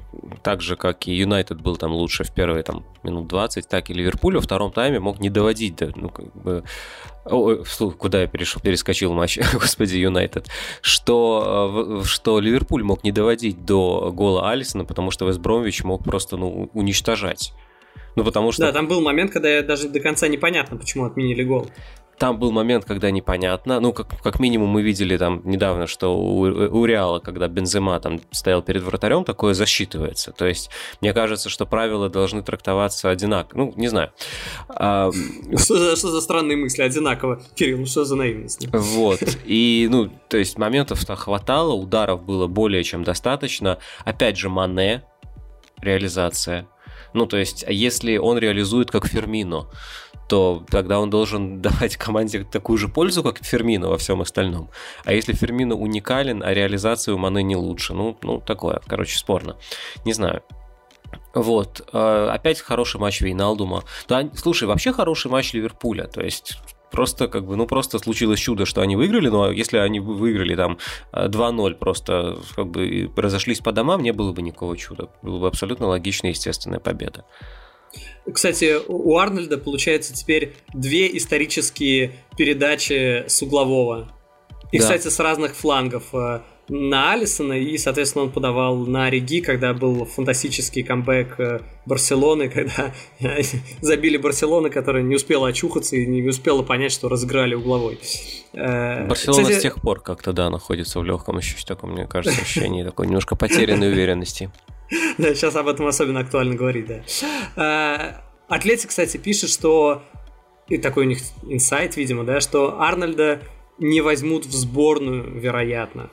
так же, как и Юнайтед был там лучше в первые там, минут 20, так и Ливерпуль во втором тайме мог не доводить до, ну, как бы, Ой, куда я перешел, перескочил матч, господи, Юнайтед, что, э, что Ливерпуль мог не доводить до гола Алисона, потому что Вестбромвич мог просто ну, уничтожать. Ну, потому что... Да, там был момент, когда я даже до конца непонятно, почему отменили гол. Там был момент, когда непонятно. Ну, как, как минимум мы видели там недавно, что у, у Реала, когда Бензема там стоял перед вратарем, такое засчитывается. То есть, мне кажется, что правила должны трактоваться одинаково. Ну, не знаю. А... Что, за, что за странные мысли? Одинаково. Кирилл, ну что за наивность? Вот. И, ну, то есть, моментов-то хватало, ударов было более чем достаточно. Опять же, Мане, реализация. Ну, то есть, если он реализует как Фермино, то тогда он должен давать команде такую же пользу, как Фермино во всем остальном. А если Фермино уникален, а реализация у Маны не лучше, ну, ну такое, короче, спорно. Не знаю. Вот, э, опять хороший матч Вейналдума. Да, слушай, вообще хороший матч Ливерпуля, то есть просто как бы, ну просто случилось чудо, что они выиграли, но если они выиграли там 2-0, просто как бы разошлись по домам, не было бы никакого чуда. Было бы абсолютно логичная, естественная победа. Кстати, у Арнольда получается теперь две исторические передачи с углового. И, да. кстати, с разных флангов. На Алисона, и, соответственно, он подавал на Риги, когда был фантастический камбэк э, Барселоны, когда забили Барселоны, которая не успела очухаться и не успела понять, что разыграли угловой. Э, Барселона Кстати... с тех пор как-то, да, находится в легком еще таком, мне кажется, ощущении такой немножко потерянной уверенности. Да, сейчас об этом особенно актуально говорить, да. Э, Атлетик, кстати, пишет, что и такой у них инсайт, видимо, да, что Арнольда не возьмут в сборную, вероятно.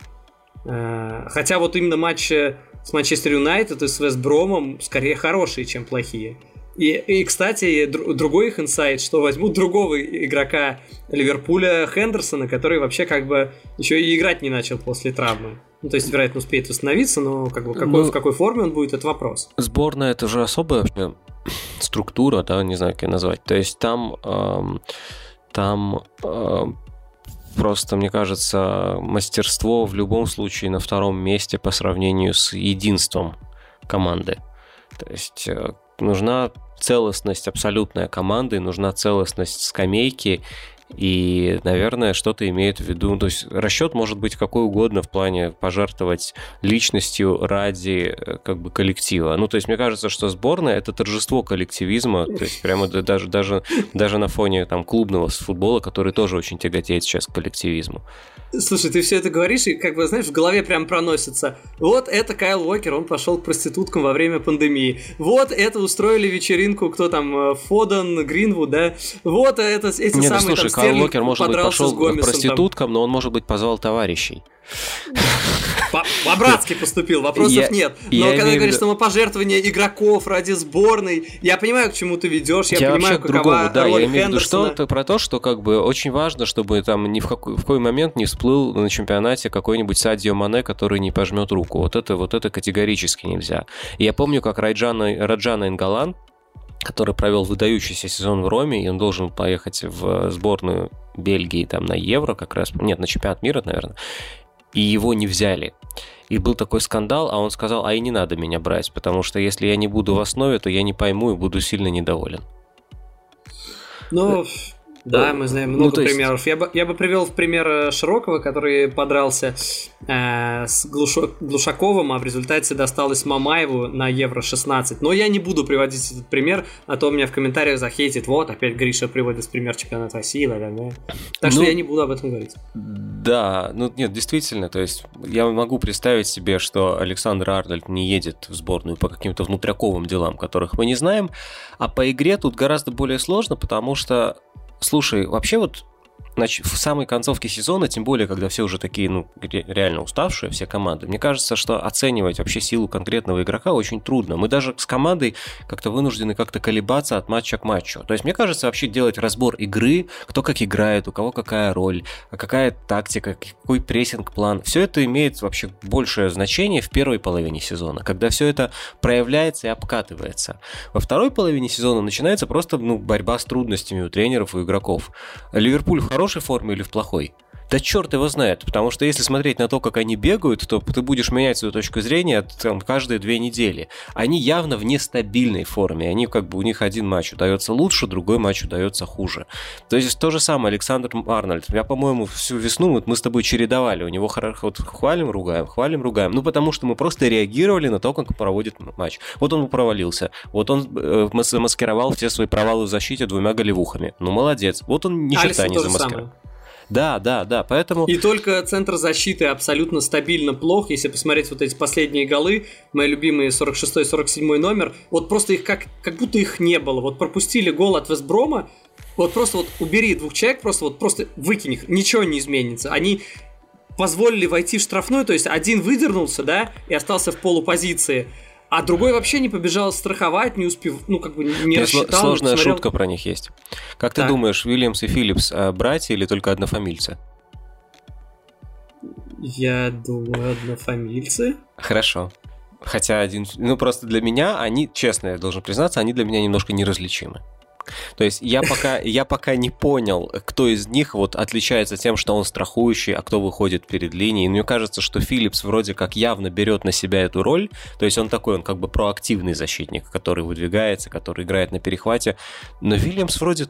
Э, хотя вот именно матчи с Манчестер Юнайтед и с Вестбромом скорее хорошие, чем плохие. И, и кстати, др- другой их инсайт, что возьмут другого игрока Ливерпуля Хендерсона, который вообще как бы еще и играть не начал после травмы. Ну, то есть, вероятно, успеет восстановиться, но как бы какой, ну, в какой форме он будет, это вопрос. Сборная это же особая структура, да, не знаю, как ее назвать. То есть там, эм, там эм, просто, мне кажется, мастерство в любом случае на втором месте по сравнению с единством команды. То есть э, нужна целостность абсолютная команды, нужна целостность скамейки, и, наверное, что-то имеет в виду. То есть расчет может быть какой угодно в плане пожертвовать личностью ради э, как бы коллектива. Ну, то есть мне кажется, что сборная это торжество коллективизма, то есть прямо даже, даже, даже на фоне там клубного футбола, который тоже очень тяготеет сейчас к коллективизму. Слушай, ты все это говоришь, и как бы, знаешь, в голове прям проносится. Вот это Кайл Уокер, он пошел к проституткам во время пандемии. Вот это устроили вечеринку, кто там, э, Фоден, Гринвуд, да? Вот это эти Нет, самые слушай, там, Кайл Уокер, может быть, пошел к проституткам, там. но он, может быть, позвал товарищей. По-братски поступил, вопросов я, нет. Но когда говоришь виду... самопожертвование игроков ради сборной, я понимаю, к чему ты ведешь, я, я понимаю, какова другому, да, роль я имею в виду что то про то, что как бы очень важно, чтобы там ни в какой, в какой момент не всплыл на чемпионате какой-нибудь Садио Мане, который не пожмет руку. Вот это, вот это категорически нельзя. И я помню, как Раджана, Раджана Ингалан, который провел выдающийся сезон в Роме, и он должен поехать в сборную Бельгии там на Евро как раз, нет, на чемпионат мира, наверное, и его не взяли. И был такой скандал, а он сказал, а и не надо меня брать, потому что если я не буду в основе, то я не пойму и буду сильно недоволен. Ну, Да, мы знаем ну, много ну, есть... примеров. Я бы, я бы привел в пример э, Широкого, который подрался э, с Глушо, Глушаковым, а в результате досталось Мамаеву на Евро-16. Но я не буду приводить этот пример, а то у меня в комментариях захейтит, вот, опять Гриша приводит пример чемпионата России, да, да. Так ну, что я не буду об этом говорить. Да, ну нет, действительно, то есть я могу представить себе, что Александр Арнольд не едет в сборную по каким-то внутряковым делам, которых мы не знаем, а по игре тут гораздо более сложно, потому что Слушай, вообще вот в самой концовке сезона, тем более, когда все уже такие, ну, реально уставшие, все команды, мне кажется, что оценивать вообще силу конкретного игрока очень трудно. Мы даже с командой как-то вынуждены как-то колебаться от матча к матчу. То есть, мне кажется, вообще делать разбор игры, кто как играет, у кого какая роль, какая тактика, какой прессинг-план, все это имеет вообще большее значение в первой половине сезона, когда все это проявляется и обкатывается. Во второй половине сезона начинается просто, ну, борьба с трудностями у тренеров и игроков. Ливерпуль в хорошей форме или в плохой? Да черт его знает, потому что если смотреть на то, как они бегают, то ты будешь менять свою точку зрения там, каждые две недели. Они явно в нестабильной форме, они как бы у них один матч удается лучше, другой матч удается хуже. То есть то же самое Александр Арнольд. Я, по-моему, всю весну вот мы с тобой чередовали, у него вот хвалим, ругаем, хвалим, ругаем. Ну потому что мы просто реагировали на то, как проводит матч. Вот он провалился, вот он э, маскировал все свои провалы в защите двумя голевухами. Ну молодец. Вот он ни черта не замаскировал. Да, да, да, поэтому... И только центр защиты абсолютно стабильно плох, если посмотреть вот эти последние голы, мои любимые 46-47 номер, вот просто их как, как будто их не было, вот пропустили гол от Вестброма, вот просто вот убери двух человек, просто вот просто выкинь их, ничего не изменится. Они позволили войти в штрафную, то есть один выдернулся, да, и остался в полупозиции, а другой вообще не побежал страховать, не успев, ну как бы не рассчитал. Сложная посмотрел... шутка про них есть. Как так. ты думаешь, Уильямс и Филлипс а, братья или только однофамильцы? Я думаю, однофамильцы. Хорошо. Хотя один... Ну, просто для меня они, честно, я должен признаться, они для меня немножко неразличимы. То есть я пока, я пока не понял, кто из них вот отличается тем, что он страхующий, а кто выходит перед линией. Мне кажется, что Филлипс вроде как явно берет на себя эту роль. То есть он такой, он как бы проактивный защитник, который выдвигается, который играет на перехвате. Но Вильямс вроде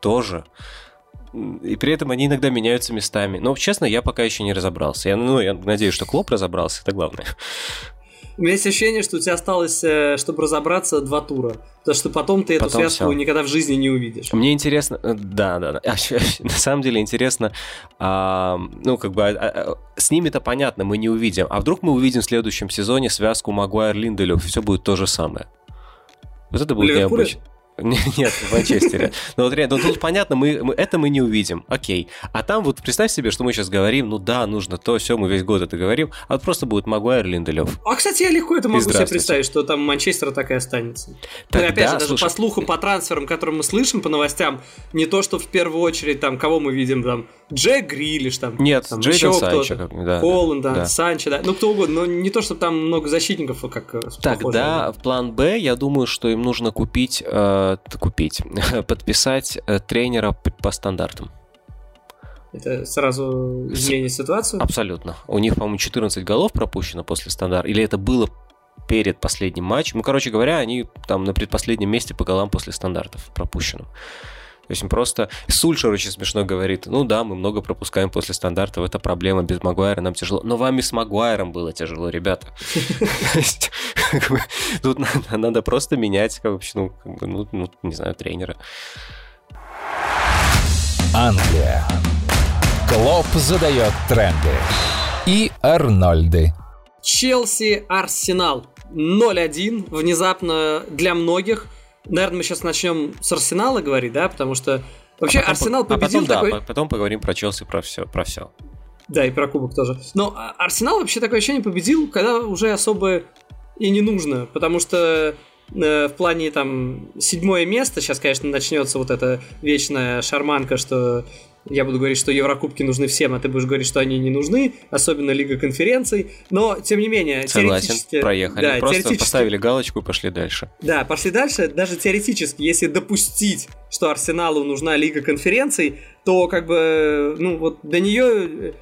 тоже. И при этом они иногда меняются местами. Но, честно, я пока еще не разобрался. Я, ну, я надеюсь, что Клоп разобрался, это главное. У меня есть ощущение, что у тебя осталось, э, чтобы разобраться, два тура. Потому что потом ты потом эту связку все. никогда в жизни не увидишь. Мне интересно, э, да, да, да. На самом деле интересно, а, ну, как бы, а, а, с ними-то понятно, мы не увидим. А вдруг мы увидим в следующем сезоне связку Магуайр-Линделев, все будет то же самое. Вот это будет необычно. Нет, в Манчестере. Но вот реально, ну, тут понятно, мы, мы это мы не увидим. Окей. А там вот представь себе, что мы сейчас говорим, ну да, нужно то, все, мы весь год это говорим, а вот просто будет Магуайр Линделев. А, кстати, я легко это могу себе представить, что там Манчестер так и останется. Тогда, ну, опять же, даже слушай... по слухам, по трансферам, которые мы слышим, по новостям, не то, что в первую очередь там, кого мы видим, там, Джек Грилиш, там, Нет, там, Джейден Санчо, как, да, Холланд, да, да. Санчо, да, ну кто угодно, но не то, что там много защитников, как Тогда в план Б, я думаю, что им нужно купить, э, купить, подписать э, тренера по стандартам. Это сразу изменит ситуацию? Абсолютно. У них, по-моему, 14 голов пропущено после стандарта. Или это было перед последним матчем. Ну, короче говоря, они там на предпоследнем месте по голам после стандартов пропущенным. То есть просто Сульшер очень смешно говорит, ну да, мы много пропускаем после стандартов, это проблема, без Магуайра нам тяжело. Но вам и с Магуайром было тяжело, ребята. Тут надо просто менять, ну, ну, ну, не знаю, тренера. Англия. Клоп задает тренды. И Арнольды. Челси Арсенал 0-1. Внезапно для многих – наверное, мы сейчас начнем с Арсенала говорить, да, потому что вообще а потом, Арсенал победил а потом, такой... Да, потом поговорим про Челси, про все, про все. Да, и про Кубок тоже. Но а, Арсенал вообще такое ощущение победил, когда уже особо и не нужно, потому что э, в плане там седьмое место, сейчас, конечно, начнется вот эта вечная шарманка, что я буду говорить, что Еврокубки нужны всем, а ты будешь говорить, что они не нужны, особенно Лига конференций. Но, тем не менее, Согласен, теоретически... проехали. Да, Просто теоретически... поставили галочку и пошли дальше. Да, пошли дальше. Даже теоретически, если допустить, что Арсеналу нужна Лига конференций, то как бы, ну вот до нее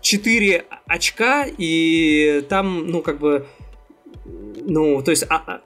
4 очка, и там, ну как бы, ну, то есть а, а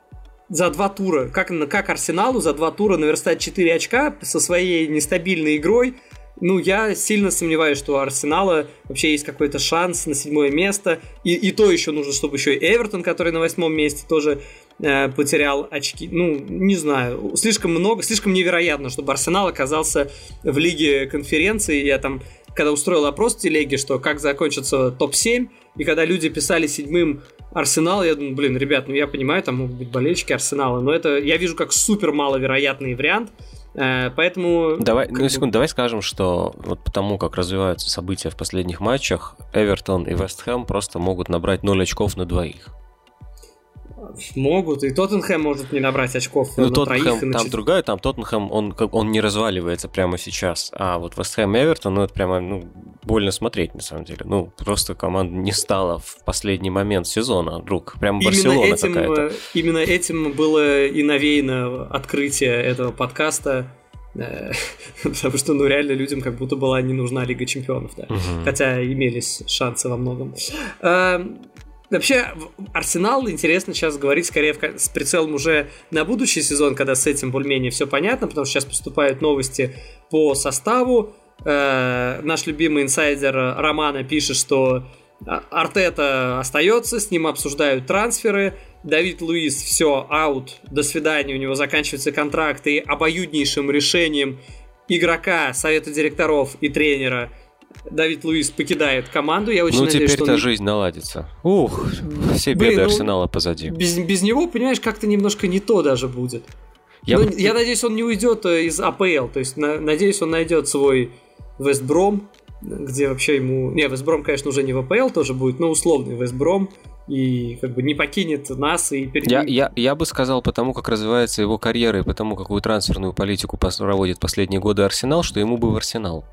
за два тура, как, как Арсеналу за два тура наверстать 4 очка со своей нестабильной игрой, ну, я сильно сомневаюсь, что у Арсенала вообще есть какой-то шанс на седьмое место. И, и то еще нужно, чтобы еще и Эвертон, который на восьмом месте, тоже э, потерял очки. Ну, не знаю, слишком много, слишком невероятно, чтобы Арсенал оказался в лиге конференции. Я там, когда устроил опрос в телеге, что как закончится топ-7, и когда люди писали седьмым Арсенал, я думаю, блин, ребят, ну я понимаю, там могут быть болельщики Арсенала, но это я вижу как супер маловероятный вариант. Э, поэтому... Давай, ну, секунду, давай скажем, что вот потому, как развиваются события в последних матчах, Эвертон и Вест Хэм просто могут набрать 0 очков на двоих. Могут, и Тоттенхэм может не набрать очков ну, на Тоттенхэм, троих. Там чет... другая, там Тоттенхэм, он, он не разваливается прямо сейчас, а вот Вестхэм Эвертон, ну это прямо ну, больно смотреть на самом деле. Ну, просто команда не стала в последний момент сезона вдруг, прям Барселона какая-то. Э, именно этим было и навеяно открытие этого подкаста, э, Потому что, ну, реально людям как будто была не нужна Лига Чемпионов, да. Угу. Хотя имелись шансы во многом. Вообще, Арсенал интересно сейчас говорить скорее с прицелом уже на будущий сезон, когда с этим более-менее все понятно, потому что сейчас поступают новости по составу. Э, наш любимый инсайдер Романа пишет, что а, Артета остается, с ним обсуждают трансферы. Давид Луис все, аут, до свидания, у него заканчивается контракт, и обоюднейшим решением игрока, совета директоров и тренера – Давид Луис покидает команду. Я очень ну, надеюсь, теперь-то он... жизнь наладится. Ух, все Блин, беды ну, Арсенала позади. Без, без него, понимаешь, как-то немножко не то даже будет. Я, Но, я надеюсь, он не уйдет э, из АПЛ. То есть, на, надеюсь, он найдет свой Вестбром, где вообще ему... Не, Вестбром, конечно, уже не в АПЛ тоже будет, но условный Вестбром и как бы не покинет нас и перед... я, я, я бы сказал, потому как развивается его карьера и потому какую трансферную политику проводит последние годы Арсенал, что ему бы в Арсенал.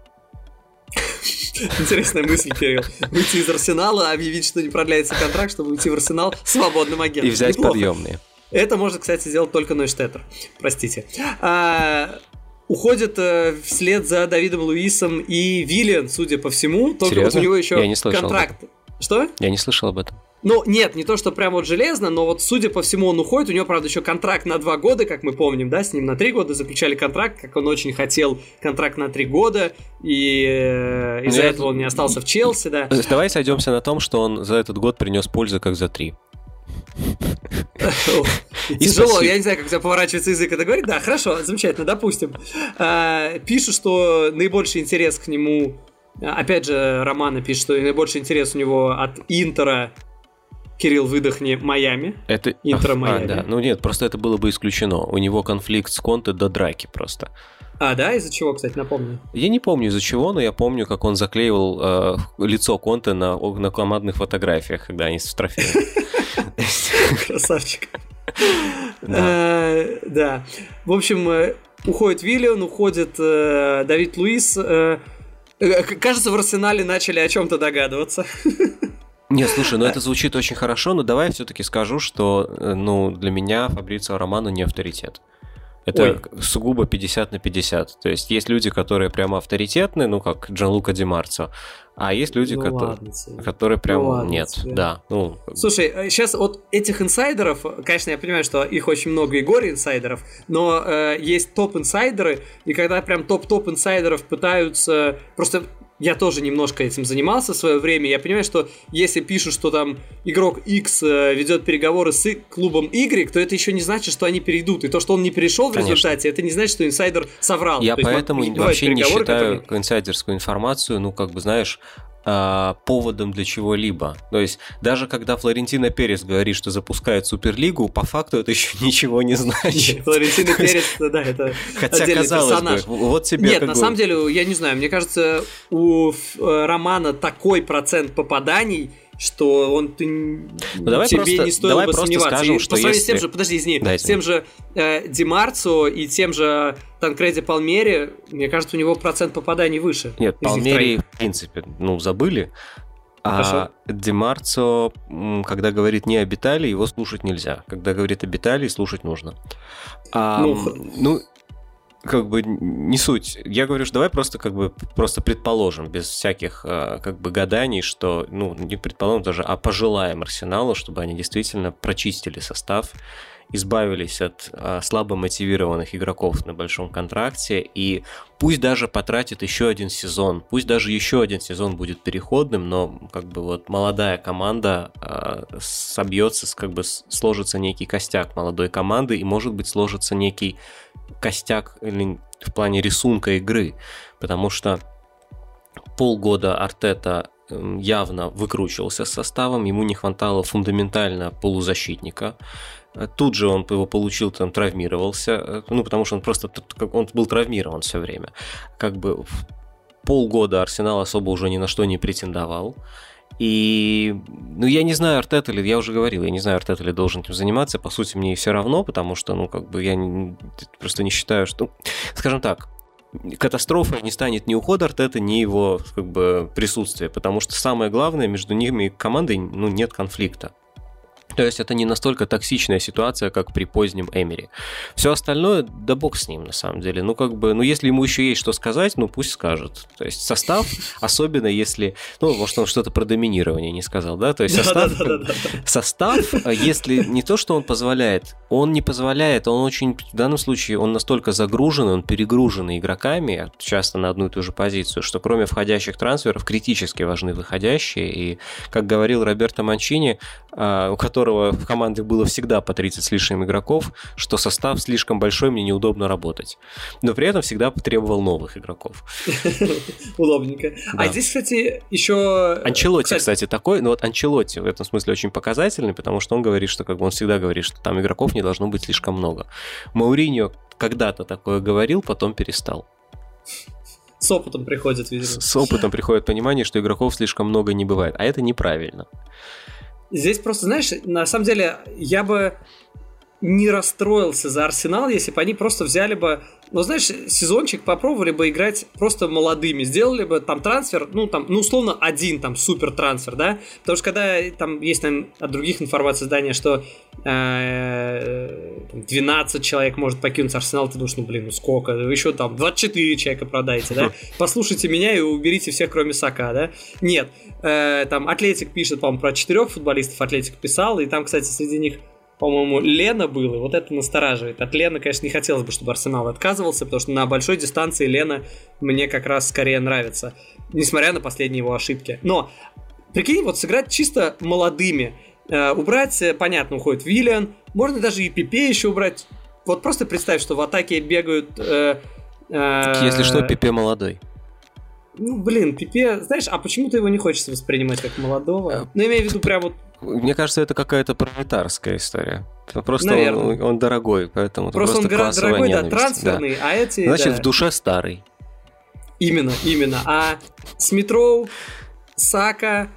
Интересная мысль, Кирилл. Выйти из Арсенала, объявить, что не продляется контракт, чтобы уйти в Арсенал свободным агентом. И взять Неплохо. подъемные. Это может, кстати, сделать только Нойштеттер. Простите. А, уходит э, вслед за Давидом Луисом и Виллиан, судя по всему. Только Серьезно? вот у него еще Я не контракт. Что? Я не слышал об этом. Ну, нет, не то, что прям вот железно, но вот, судя по всему, он уходит. У него, правда, еще контракт на два года, как мы помним, да, с ним на три года заключали контракт, как он очень хотел контракт на три года, и э, из-за ну, этого он не остался в Челси, да. Давай сойдемся на том, что он за этот год принес пользу как за три. Тяжело, я не знаю, как у тебя поворачивается язык это говорить. Да, хорошо, замечательно, допустим. А, пишут, что наибольший интерес к нему Опять же, Романа пишет, что наибольший интерес у него от Интера Кирилл, выдохни, Майами. Это... Интера Майами. А, да. Ну нет, просто это было бы исключено. У него конфликт с Конте до драки просто. А, да? Из-за чего, кстати, напомню? Я не помню из-за чего, но я помню, как он заклеивал э, лицо Конте на, на командных фотографиях, когда они с трофеем. Красавчик. Э, да. В общем, э, уходит Виллиан, уходит э, Давид Луис. Кажется, в Арсенале начали о чем-то догадываться. Не, слушай, ну это звучит очень хорошо, но давай все-таки скажу, что э, ну, для меня Фабрицио Романо не авторитет. Это Ой. сугубо 50 на 50. То есть есть люди, которые прямо авторитетны, ну, как Джан Лука Ди Марцо, а есть люди, ну, которые, ладно, которые прям ну, ладно, нет. Тебе. Да. Ну. Слушай, сейчас э, от этих инсайдеров, конечно, я понимаю, что их очень много и горе инсайдеров, но э, есть топ-инсайдеры, и когда прям топ-топ инсайдеров пытаются просто я тоже немножко этим занимался в свое время. Я понимаю, что если пишут, что там игрок X э, ведет переговоры с клубом Y, то это еще не значит, что они перейдут. И то, что он не перешел в Конечно. результате, это не значит, что инсайдер соврал. Я то поэтому есть, вообще не считаю которые... инсайдерскую информацию, ну, как бы, знаешь, а, поводом для чего-либо. То есть даже когда Флорентина Перес говорит, что запускает Суперлигу, по факту это еще ничего не значит. Флорентина Перес, да, это Хотя, казалось бы, вот тебе Нет, на самом деле, я не знаю, мне кажется, у э, Романа такой процент попаданий, что он ты, ну, давай тебе просто, не стоило давай бы просто сомневаться. Скажем, и что по если... с тем же, подожди, извини, да, с тем же э, Димарцо и тем же Танкреди Палмери, мне кажется, у него процент попаданий выше. Нет, Палмери, в принципе, ну, забыли. А Демарцо, когда говорит не об Италии, его слушать нельзя. Когда говорит об Италии, слушать нужно. А, ну, ну, как бы не суть. Я говорю, что давай просто как бы просто предположим, без всяких а, как бы гаданий, что, ну, не предположим даже, а пожелаем Арсеналу, чтобы они действительно прочистили состав избавились от а, слабо мотивированных игроков на большом контракте, и пусть даже потратит еще один сезон, пусть даже еще один сезон будет переходным, но как бы вот молодая команда а, собьется, как бы сложится некий костяк молодой команды, и может быть сложится некий костяк в плане рисунка игры, потому что полгода Артета явно выкручивался с составом, ему не хватало фундаментально полузащитника. Тут же он его получил, там травмировался, э, ну потому что он просто он был травмирован все время. Как бы полгода Арсенал особо уже ни на что не претендовал. И, ну, я не знаю, Артет или, я уже говорил, я не знаю, Артет или должен этим заниматься, по сути, мне все равно, потому что, ну, как бы я не, просто не считаю, что, скажем так, катастрофой не станет ни уход Артета, ни его как бы, присутствие, потому что самое главное, между ними и командой ну, нет конфликта. То есть это не настолько токсичная ситуация, как при позднем Эмери. Все остальное, да бог с ним, на самом деле. Ну, как бы, ну, если ему еще есть что сказать, ну, пусть скажет. То есть состав, особенно если, ну, может, он что-то про доминирование не сказал, да? То есть состав, состав, если не то, что он позволяет, он не позволяет, он очень, в данном случае, он настолько загружен, он перегружен игроками, часто на одну и ту же позицию, что кроме входящих трансферов критически важны выходящие. И, как говорил Роберто Манчини, а, у которого которого в команде было всегда по 30 с лишним игроков, что состав слишком большой, мне неудобно работать. Но при этом всегда потребовал новых игроков. Удобненько. А здесь, кстати, еще... Анчелотти, кстати, такой, но вот Анчелотти в этом смысле очень показательный, потому что он говорит, что как бы он всегда говорит, что там игроков не должно быть слишком много. Мауриньо когда-то такое говорил, потом перестал. С опытом приходит, видимо. С, с опытом приходит понимание, что игроков слишком много не бывает. А это неправильно. Здесь просто, знаешь, на самом деле я бы не расстроился за Арсенал, если бы они просто взяли бы, ну, знаешь, сезончик попробовали бы играть просто молодыми, сделали бы там трансфер, ну, там, ну, условно, один там супер трансфер, да, потому что когда там есть там от других информаций здания, что э, 12 человек может покинуть Арсенал, ты думаешь, ну, блин, ну, сколько, еще там 24 человека продаете, да, послушайте меня и уберите всех, кроме Сака, да, нет, э, там Атлетик пишет, по-моему, про четырех футболистов Атлетик писал, и там, кстати, среди них по-моему, Лена был, и вот это настораживает. От Лены, конечно, не хотелось бы, чтобы Арсенал отказывался, потому что на большой дистанции Лена мне как раз скорее нравится, несмотря на последние его ошибки. Но, прикинь, вот сыграть чисто молодыми, э, убрать, э, понятно, уходит Виллиан, можно даже и Пипе еще убрать. Вот просто представь, что в атаке бегают... Э, э, Если что, Пипе молодой. Ну, блин, Пипе, знаешь, а почему ты его не хочется воспринимать как молодого? Э, ну, имею в виду прям вот мне кажется, это какая-то пролетарская история. Просто он, он дорогой, поэтому просто, просто он дорогой, ненависть. да, трансферный, да. а эти. Значит, да. в душе старый. Именно, именно. А Смитроу, Сака.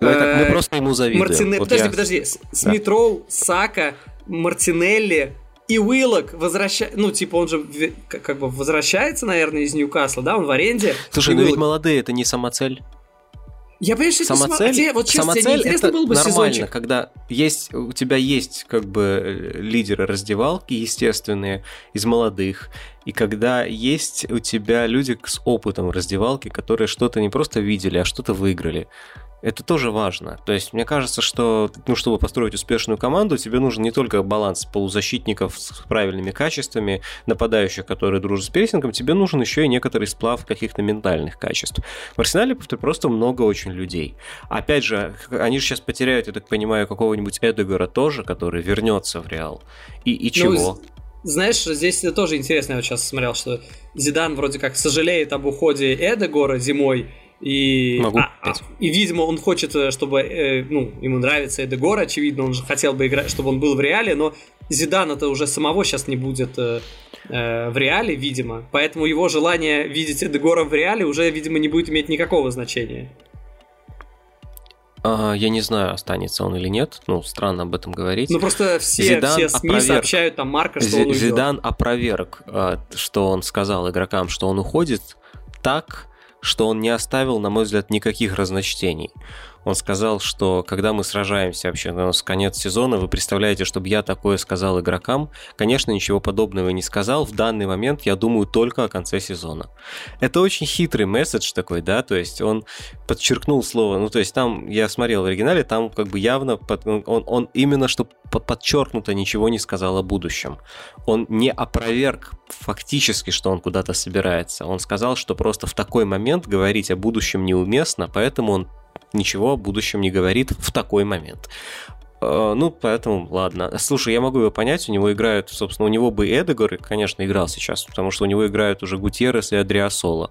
Ну, это, мы э, просто ему завидуем. Мартине... Вот подожди, я... подожди. Смитроу, Сака, Мартинелли и Уиллок возвращается, ну, типа, он же как бы возвращается, наверное, из Ньюкасла, да, он в аренде. Слушай, ну ведь молодые, это не самоцель. Я понимаю, что самоцель, тебе, вот честно, самоцель интересно это было бы нормально, сезончик. когда есть, у тебя есть как бы лидеры раздевалки естественные из молодых, и когда есть у тебя люди с опытом раздевалки, которые что-то не просто видели, а что-то выиграли. Это тоже важно. То есть, мне кажется, что, ну, чтобы построить успешную команду, тебе нужен не только баланс полузащитников с правильными качествами, нападающих, которые дружат с прессингом, тебе нужен еще и некоторый сплав каких-то ментальных качеств. В Арсенале просто много очень людей. Опять же, они же сейчас потеряют, я так понимаю, какого-нибудь Эдегора тоже, который вернется в Реал. И, и чего? Ну, знаешь, здесь тоже интересно, я вот сейчас смотрел, что Зидан вроде как сожалеет об уходе Эдегора зимой, и, Могу а, а, и, видимо, он хочет, э, чтобы, э, ну, ему нравится Эдегор, очевидно, он же хотел бы играть, чтобы он был в реале, но Зидана-то уже самого сейчас не будет э, э, в реале, видимо, поэтому его желание видеть Эдегора в реале уже, видимо, не будет иметь никакого значения. А, я не знаю, останется он или нет. Ну, странно об этом говорить. Ну, просто все, Зидан все СМИ опроверг... сообщают там Марка, что З- он уйдет. Зидан опроверг, а, что он сказал игрокам, что он уходит так, что он не оставил, на мой взгляд, никаких разночтений. Он сказал, что когда мы сражаемся вообще, у нас конец сезона, вы представляете, чтобы я такое сказал игрокам? Конечно, ничего подобного не сказал. В данный момент я думаю только о конце сезона. Это очень хитрый месседж такой, да, то есть он подчеркнул слово, ну то есть там, я смотрел в оригинале, там как бы явно, под, он, он именно что подчеркнуто ничего не сказал о будущем. Он не опроверг фактически, что он куда-то собирается. Он сказал, что просто в такой момент говорить о будущем неуместно, поэтому он ничего о будущем не говорит в такой момент. Э, ну, поэтому, ладно. Слушай, я могу его понять, у него играют, собственно, у него бы Эдегор, конечно, играл сейчас, потому что у него играют уже Гутьеррес и Адриасола,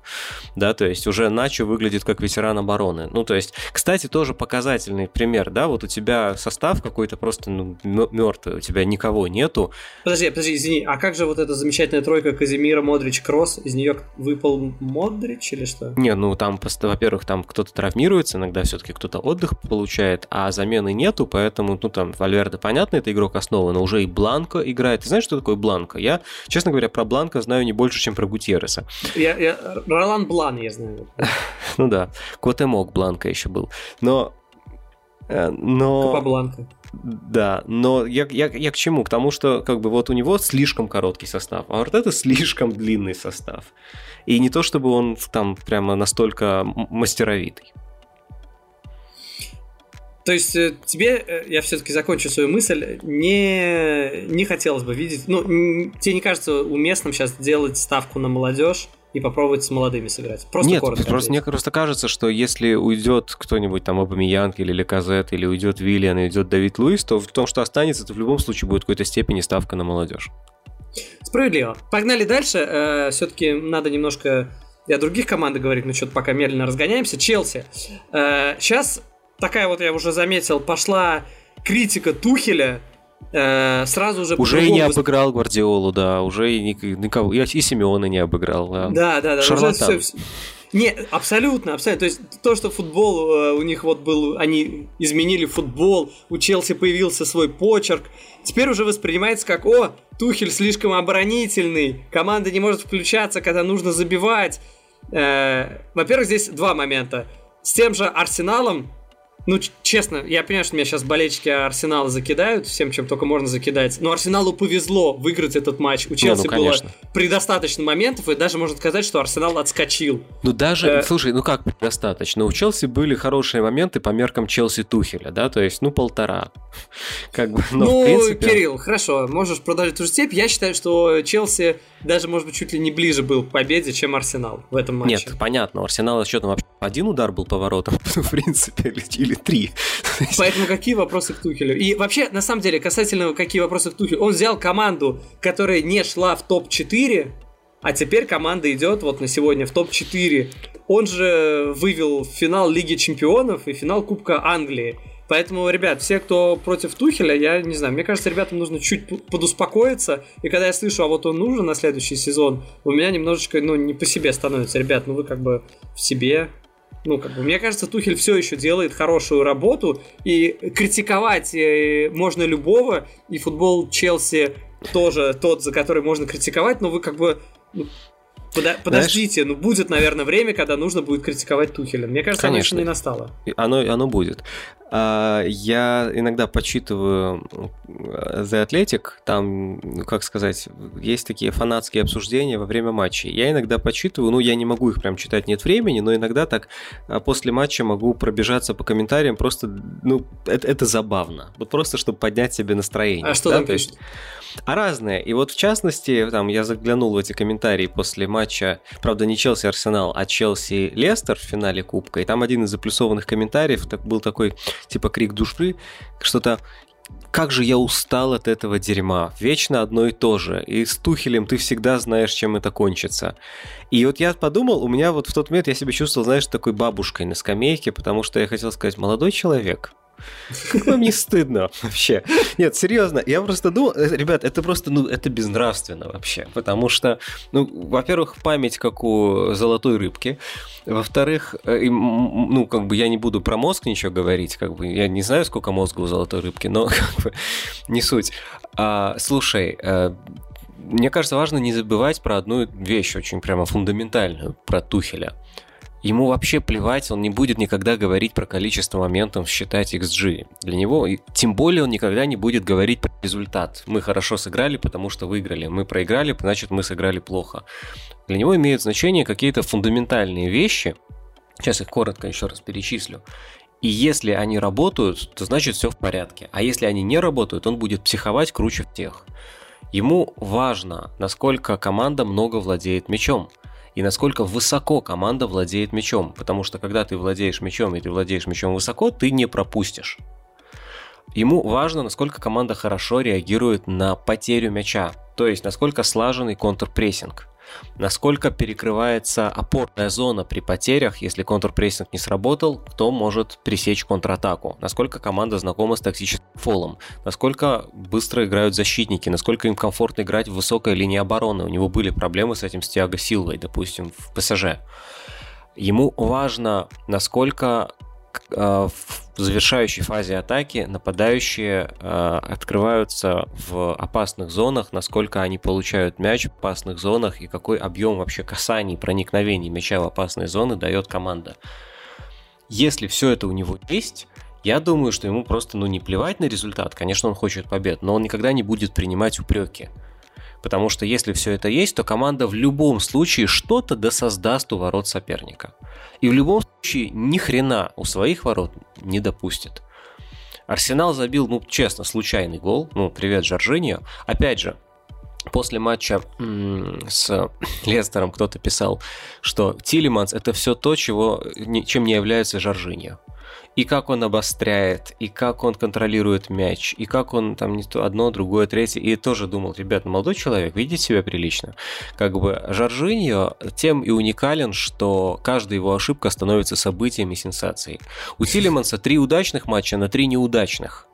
да, то есть уже Начо выглядит как ветеран обороны. Ну, то есть, кстати, тоже показательный пример, да, вот у тебя состав какой-то просто ну, мертвый, у тебя никого нету. Подожди, подожди, извини, а как же вот эта замечательная тройка Казимира, Модрич, Кросс, из нее выпал Модрич или что? Не, ну там, во-первых, там кто-то травмируется, иногда все-таки кто-то отдых получает, а замены нету, поэтому ну, там, Вальверде, понятно, это игрок основы, но уже и Бланко играет. Ты знаешь, что такое Бланко? Я, честно говоря, про Бланко знаю не больше, чем про Гутьерреса. Я, я, Ролан Блан я знаю. ну да, Котемок Бланко еще был. Но... Э, но... Капабланка. Да, но я, я, я к чему? К тому, что как бы вот у него слишком короткий состав, а вот это слишком длинный состав. И не то, чтобы он там прямо настолько мастеровитый. То есть э, тебе, э, я все-таки закончу свою мысль, не, не хотелось бы видеть, ну, тебе не кажется уместным сейчас делать ставку на молодежь и попробовать с молодыми сыграть? Просто Нет, коротко. Просто, мне просто кажется, что если уйдет кто-нибудь там Абамиянг или Леказет, или уйдет Виллиан, и уйдет Давид Луис, то в том, что останется, то в любом случае будет в какой-то степени ставка на молодежь. Справедливо. Погнали дальше. Э, все-таки надо немножко и о других командах говорить, но что-то пока медленно разгоняемся. Челси. Сейчас такая вот, я уже заметил, пошла критика Тухеля, э, сразу же... Уже и не обыграл Гвардиолу, да, уже и никого, и Симеона не обыграл, да. Да, да, да. Шарлатан. Уже все, не, абсолютно, абсолютно. То есть то, что футбол э, у них вот был, они изменили футбол, у Челси появился свой почерк, теперь уже воспринимается как, о, Тухель слишком оборонительный, команда не может включаться, когда нужно забивать. Э, во-первых, здесь два момента. С тем же Арсеналом ну, честно, я понимаю, что меня сейчас болельщики Арсенала закидают всем, чем только можно закидать. Но Арсеналу повезло выиграть этот матч. У Челси ну, ну, было предостаточно моментов, и даже можно сказать, что Арсенал отскочил. Ну, даже, э... слушай, ну как предостаточно? У Челси были хорошие моменты по меркам Челси Тухеля, да, то есть, ну, полтора. Как бы, но, ну, принципе... Кирилл, хорошо, можешь продолжить ту же степь. Я считаю, что Челси даже, может быть, чуть ли не ближе был к победе, чем Арсенал в этом матче. Нет, понятно, у Арсенала счетом вообще один удар был поворотом, в принципе, или три. Поэтому какие вопросы к Тухелю? И вообще, на самом деле, касательно какие вопросы к Тухелю, он взял команду, которая не шла в топ-4, а теперь команда идет вот на сегодня в топ-4. Он же вывел финал Лиги Чемпионов и финал Кубка Англии. Поэтому, ребят, все, кто против Тухеля, я не знаю, мне кажется, ребятам нужно чуть подуспокоиться. И когда я слышу, а вот он нужен на следующий сезон, у меня немножечко, ну, не по себе становится. Ребят, ну вы как бы в себе, ну, как бы, мне кажется, Тухель все еще делает хорошую работу, и критиковать э, можно любого, и футбол Челси тоже тот, за который можно критиковать, но вы как бы ну, Подо- подождите, Знаешь, ну будет, наверное, время, когда нужно будет критиковать Тухеля. Мне кажется, конечно, оно еще не настало. Оно, оно будет. А, я иногда почитываю э, The Athletic, там, ну, как сказать, есть такие фанатские обсуждения во время матчей. Я иногда почитываю, ну, я не могу их прям читать, нет времени, но иногда так а, после матча могу пробежаться по комментариям, просто, ну, это, это забавно. Вот просто, чтобы поднять себе настроение. А что да? там а разные. И вот в частности, там я заглянул в эти комментарии после матча, правда, не Челси-Арсенал, а Челси-Лестер в финале Кубка, и там один из заплюсованных комментариев так, был такой, типа, крик души, что-то как же я устал от этого дерьма. Вечно одно и то же. И с Тухелем ты всегда знаешь, чем это кончится. И вот я подумал, у меня вот в тот момент я себя чувствовал, знаешь, такой бабушкой на скамейке, потому что я хотел сказать, молодой человек, как вам не стыдно вообще? Нет, серьезно, я просто думал, э, ребят, это просто, ну, это безнравственно вообще, потому что, ну, во-первых, память как у золотой рыбки, во-вторых, э, ну, как бы я не буду про мозг ничего говорить, как бы я не знаю, сколько мозга у золотой рыбки, но как бы не суть. А, слушай, э, мне кажется, важно не забывать про одну вещь очень прямо фундаментальную, про Тухеля. Ему вообще плевать, он не будет никогда говорить про количество моментов, считать XG. Для него, тем более он никогда не будет говорить про результат. Мы хорошо сыграли, потому что выиграли. Мы проиграли, значит мы сыграли плохо. Для него имеют значение какие-то фундаментальные вещи. Сейчас их коротко еще раз перечислю. И если они работают, то значит все в порядке. А если они не работают, он будет психовать круче тех. Ему важно, насколько команда много владеет мячом и насколько высоко команда владеет мячом. Потому что когда ты владеешь мячом и ты владеешь мячом высоко, ты не пропустишь. Ему важно, насколько команда хорошо реагирует на потерю мяча, то есть насколько слаженный контрпрессинг насколько перекрывается опорная зона при потерях, если контрпрессинг не сработал, кто может пресечь контратаку, насколько команда знакома с токсическим фолом, насколько быстро играют защитники, насколько им комфортно играть в высокой линии обороны. У него были проблемы с этим с Тиаго Силвой, допустим, в ПСЖ. Ему важно, насколько в завершающей фазе атаки нападающие э, открываются в опасных зонах, насколько они получают мяч в опасных зонах и какой объем вообще касаний, проникновений мяча в опасные зоны дает команда. Если все это у него есть, я думаю, что ему просто ну, не плевать на результат. Конечно, он хочет побед, но он никогда не будет принимать упреки. Потому что если все это есть, то команда в любом случае что-то досоздаст у ворот соперника. И в любом случае ни хрена у своих ворот не допустит. Арсенал забил, ну, честно, случайный гол. Ну, привет, Жоржиньо. Опять же, после матча с Лестером кто-то писал, что Тилиманс это все то, чего, чем не является Жоржиньо и как он обостряет, и как он контролирует мяч, и как он там не то одно, другое, третье. И тоже думал, ребят, молодой человек, видит себя прилично. Как бы Жоржиньо тем и уникален, что каждая его ошибка становится событием и сенсацией. У Тилеманса три удачных матча на три неудачных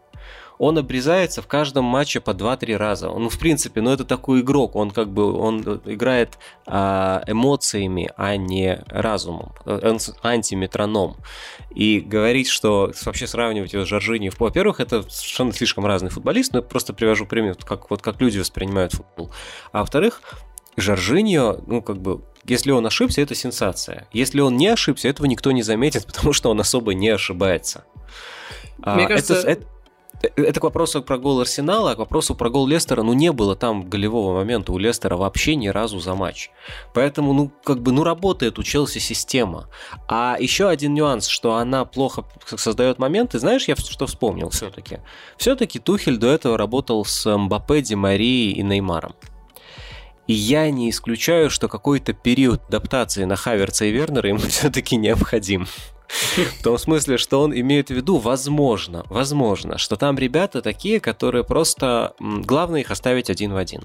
он обрезается в каждом матче по 2-3 раза. Он, в принципе, ну это такой игрок, он как бы, он играет а, эмоциями, а не разумом. Он антиметроном. И говорить, что вообще сравнивать его с Жоржини, во-первых, это совершенно слишком разный футболист, но я просто привожу пример, как, вот как люди воспринимают футбол. А во-вторых, Жоржиньо, ну, как бы, если он ошибся, это сенсация. Если он не ошибся, этого никто не заметит, потому что он особо не ошибается. Мне а, кажется, это, это, это к вопросу про гол Арсенала, а к вопросу про гол Лестера, ну не было там голевого момента у Лестера вообще ни разу за матч. Поэтому, ну, как бы, ну работает у Челси система. А еще один нюанс, что она плохо создает моменты, знаешь, я что вспомнил все-таки? Все-таки Тухель до этого работал с Мбаппе, Ди Марией и Неймаром. И я не исключаю, что какой-то период адаптации на Хаверца и Вернера ему все-таки необходим. В том смысле, что он имеет в виду, возможно, возможно, что там ребята такие, которые просто... Главное их оставить один в один.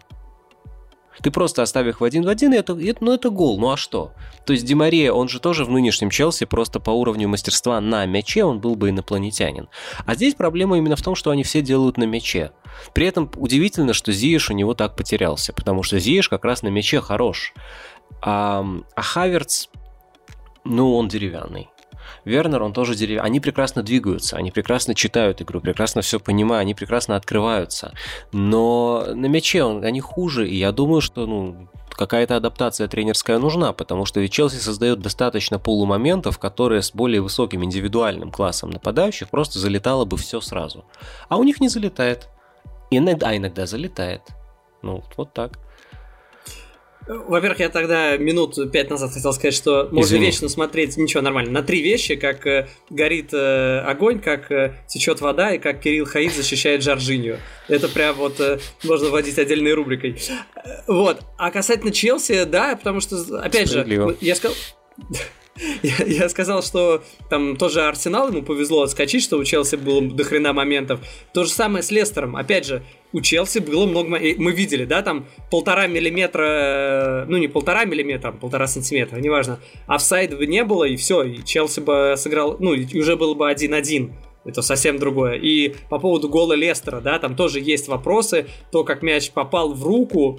Ты просто оставив их в один в один, и это, это, ну это гол, ну а что? То есть Демария, он же тоже в нынешнем Челси просто по уровню мастерства на мяче он был бы инопланетянин. А здесь проблема именно в том, что они все делают на мяче. При этом удивительно, что Зиеш у него так потерялся, потому что Зиеш как раз на мяче хорош. А, а Хаверц, ну он деревянный. Вернер, он тоже деревья. Они прекрасно двигаются, они прекрасно читают игру, прекрасно все понимают, они прекрасно открываются. Но на мяче он, они хуже, и я думаю, что ну, какая-то адаптация тренерская нужна, потому что ведь Челси создает достаточно полумоментов, которые с более высоким индивидуальным классом нападающих просто залетало бы все сразу. А у них не залетает. Иногда, а иногда залетает. Ну, вот так. Во-первых, я тогда минут пять назад хотел сказать, что можно Извини. вечно смотреть, ничего, нормально, на три вещи, как э, горит э, огонь, как э, течет вода и как Кирилл Хаид защищает Джорджинью. Это прям вот э, можно вводить отдельной рубрикой. Вот. А касательно Челси, да, потому что, опять же, я сказал... Я, сказал, что там тоже Арсенал ему повезло отскочить, что у Челси было до хрена моментов. То же самое с Лестером. Опять же, у Челси было много... Мы видели, да, там полтора миллиметра... Ну, не полтора миллиметра, а полтора сантиметра, неважно. Офсайда бы не было, и все, и Челси бы сыграл... Ну, и уже было бы 1-1. Это совсем другое. И по поводу гола Лестера, да, там тоже есть вопросы. То, как мяч попал в руку,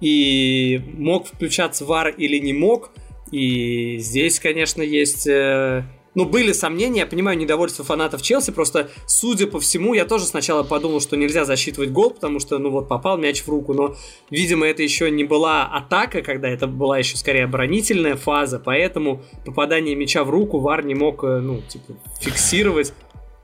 и мог включаться вар или не мог – и здесь, конечно, есть э, ну, были сомнения, я понимаю недовольство фанатов Челси, просто, судя по всему, я тоже сначала подумал, что нельзя засчитывать гол, потому что, ну вот, попал мяч в руку, но, видимо, это еще не была атака, когда это была еще скорее оборонительная фаза, поэтому попадание мяча в руку Вар не мог, э, ну, типа, фиксировать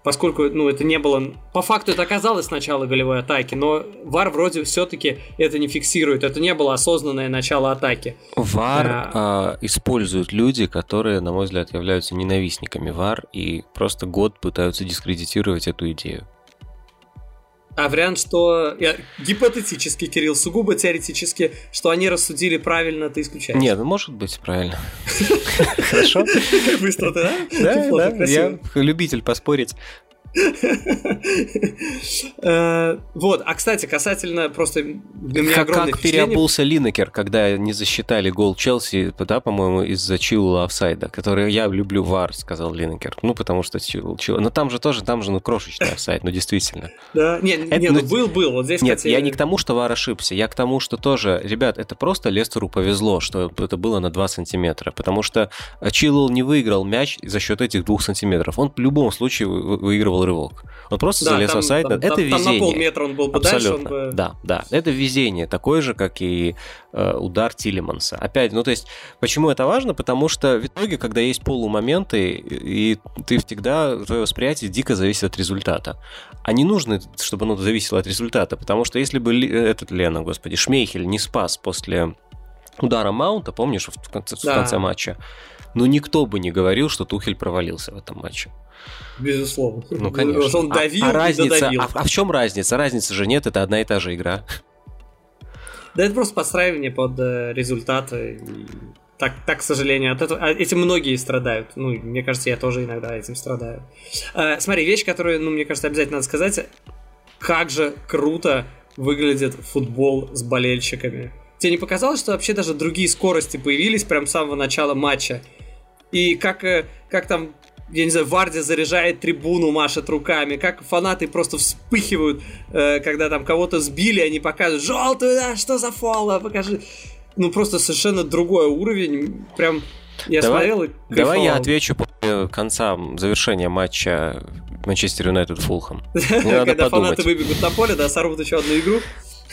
поскольку, ну, это не было... По факту это оказалось начало голевой атаки, но ВАР вроде все-таки это не фиксирует. Это не было осознанное начало атаки. ВАР а... А, используют люди, которые, на мой взгляд, являются ненавистниками ВАР и просто год пытаются дискредитировать эту идею. А вариант, что я, гипотетически, Кирилл, сугубо теоретически, что они рассудили правильно, ты исключаешь. Нет, ну может быть правильно. Хорошо. Быстро ты, да? Да, да. Я любитель поспорить. Э, вот, а кстати, касательно просто для меня огромное Как переобулся Линекер, когда не засчитали гол Челси, да, по-моему, из-за Чилла офсайда, который я люблю вар, сказал Линекер. Ну, потому что Чилл. Но там же тоже, там же, ну, крошечный офсайд, ну, действительно. Да, нет, нет, ну, был, был, вот здесь, Нет, я не к тому, что вар ошибся, я к тому, что тоже, ребят, это просто Лестеру повезло, что это было на 2 сантиметра, потому что Чилл не выиграл мяч за счет этих двух сантиметров. Он в любом случае выигрывал рывок. Он просто да, залез там, в сайт. Там, это там, везение. Там на полметра он был бы Абсолютно. дальше. Бы... Да, да. Это везение. Такое же, как и э, удар Тилеманса. Опять, ну то есть, почему это важно? Потому что в итоге, когда есть полумоменты, и ты всегда, твое восприятие дико зависит от результата. А не нужно, чтобы оно зависело от результата, потому что если бы этот Лена, господи, Шмейхель не спас после удара Маунта, помнишь, в конце, да. в конце матча, ну никто бы не говорил, что Тухель провалился в этом матче. Безусловно. Ну, конечно. Он давил а, а разница, а, а в чем разница? Разницы же нет, это одна и та же игра. Да это просто подстраивание под э, результаты. Так, так, к сожалению, от этого, а этим многие страдают. Ну, мне кажется, я тоже иногда этим страдаю. Э, смотри, вещь, которую, ну, мне кажется, обязательно надо сказать. Как же круто выглядит футбол с болельщиками. Тебе не показалось, что вообще даже другие скорости появились прям с самого начала матча? И как, э, как там я не знаю, Варди заряжает трибуну, машет руками, как фанаты просто вспыхивают, э, когда там кого-то сбили, они показывают, желтую, да, что за фол, покажи. Ну, просто совершенно другой уровень, прям я давай, смотрел и Давай я отвечу после конца завершения матча Манчестер Юнайтед Фулхэм. Когда фанаты выбегут на поле, да, сорвут еще одну игру.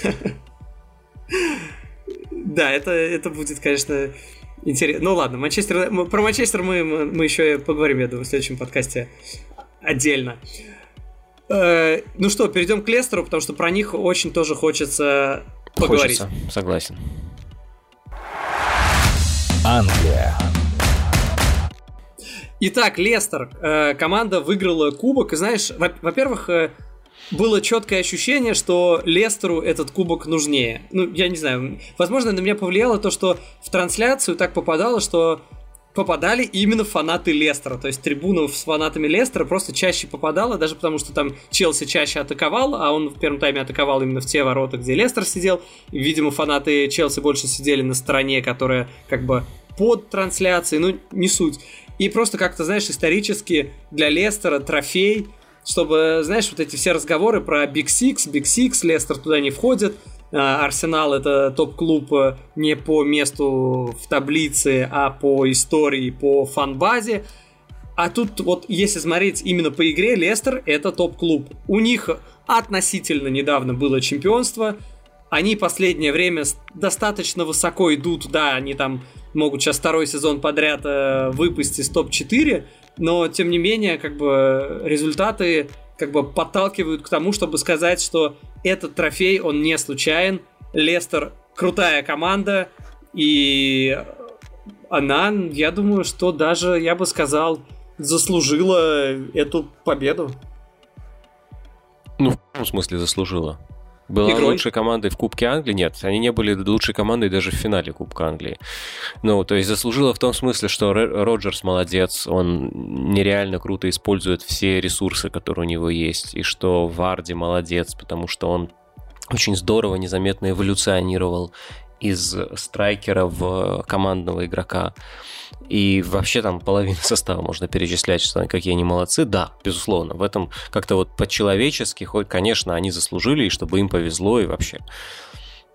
Да, это, это будет, конечно, Интересно. Ну ладно, Манчестер. Про Манчестер мы, мы, еще поговорим, я думаю, в следующем подкасте отдельно. Э, ну что, перейдем к Лестеру, потому что про них очень тоже хочется поговорить. Хочется, согласен. Англия. Итак, Лестер. Э, команда выиграла кубок. И знаешь, во-первых, э, было четкое ощущение, что Лестеру этот кубок нужнее. Ну, я не знаю, возможно, на меня повлияло то, что в трансляцию так попадало, что попадали именно фанаты Лестера. То есть трибуна с фанатами Лестера просто чаще попадала, даже потому что там Челси чаще атаковал, а он в первом тайме атаковал именно в те ворота, где Лестер сидел. И, видимо, фанаты Челси больше сидели на стороне, которая как бы под трансляцией, ну, не суть. И просто как-то, знаешь, исторически для Лестера трофей чтобы, знаешь, вот эти все разговоры про Big Six, Big Six, Лестер туда не входит, а, Арсенал это топ-клуб э, не по месту в таблице, а по истории, по фан-базе. А тут вот, если смотреть именно по игре, Лестер это топ-клуб. У них относительно недавно было чемпионство. Они последнее время достаточно высоко идут, да, они там могут сейчас второй сезон подряд э, выпустить из топ-4, но тем не менее, как бы результаты как бы подталкивают к тому, чтобы сказать, что этот трофей, он не случайен. Лестер крутая команда, и она, я думаю, что даже, я бы сказал, заслужила эту победу. Ну, в каком смысле заслужила? Была Игрой. лучшей командой в Кубке Англии? Нет, они не были лучшей командой даже в финале Кубка Англии. Ну, то есть заслужила в том смысле, что Роджерс молодец, он нереально круто использует все ресурсы, которые у него есть, и что Варди молодец, потому что он очень здорово, незаметно эволюционировал из страйкера в командного игрока. И вообще там половину состава можно перечислять, что какие они молодцы. Да, безусловно, в этом как-то вот по-человечески, хоть, конечно, они заслужили, и чтобы им повезло, и вообще.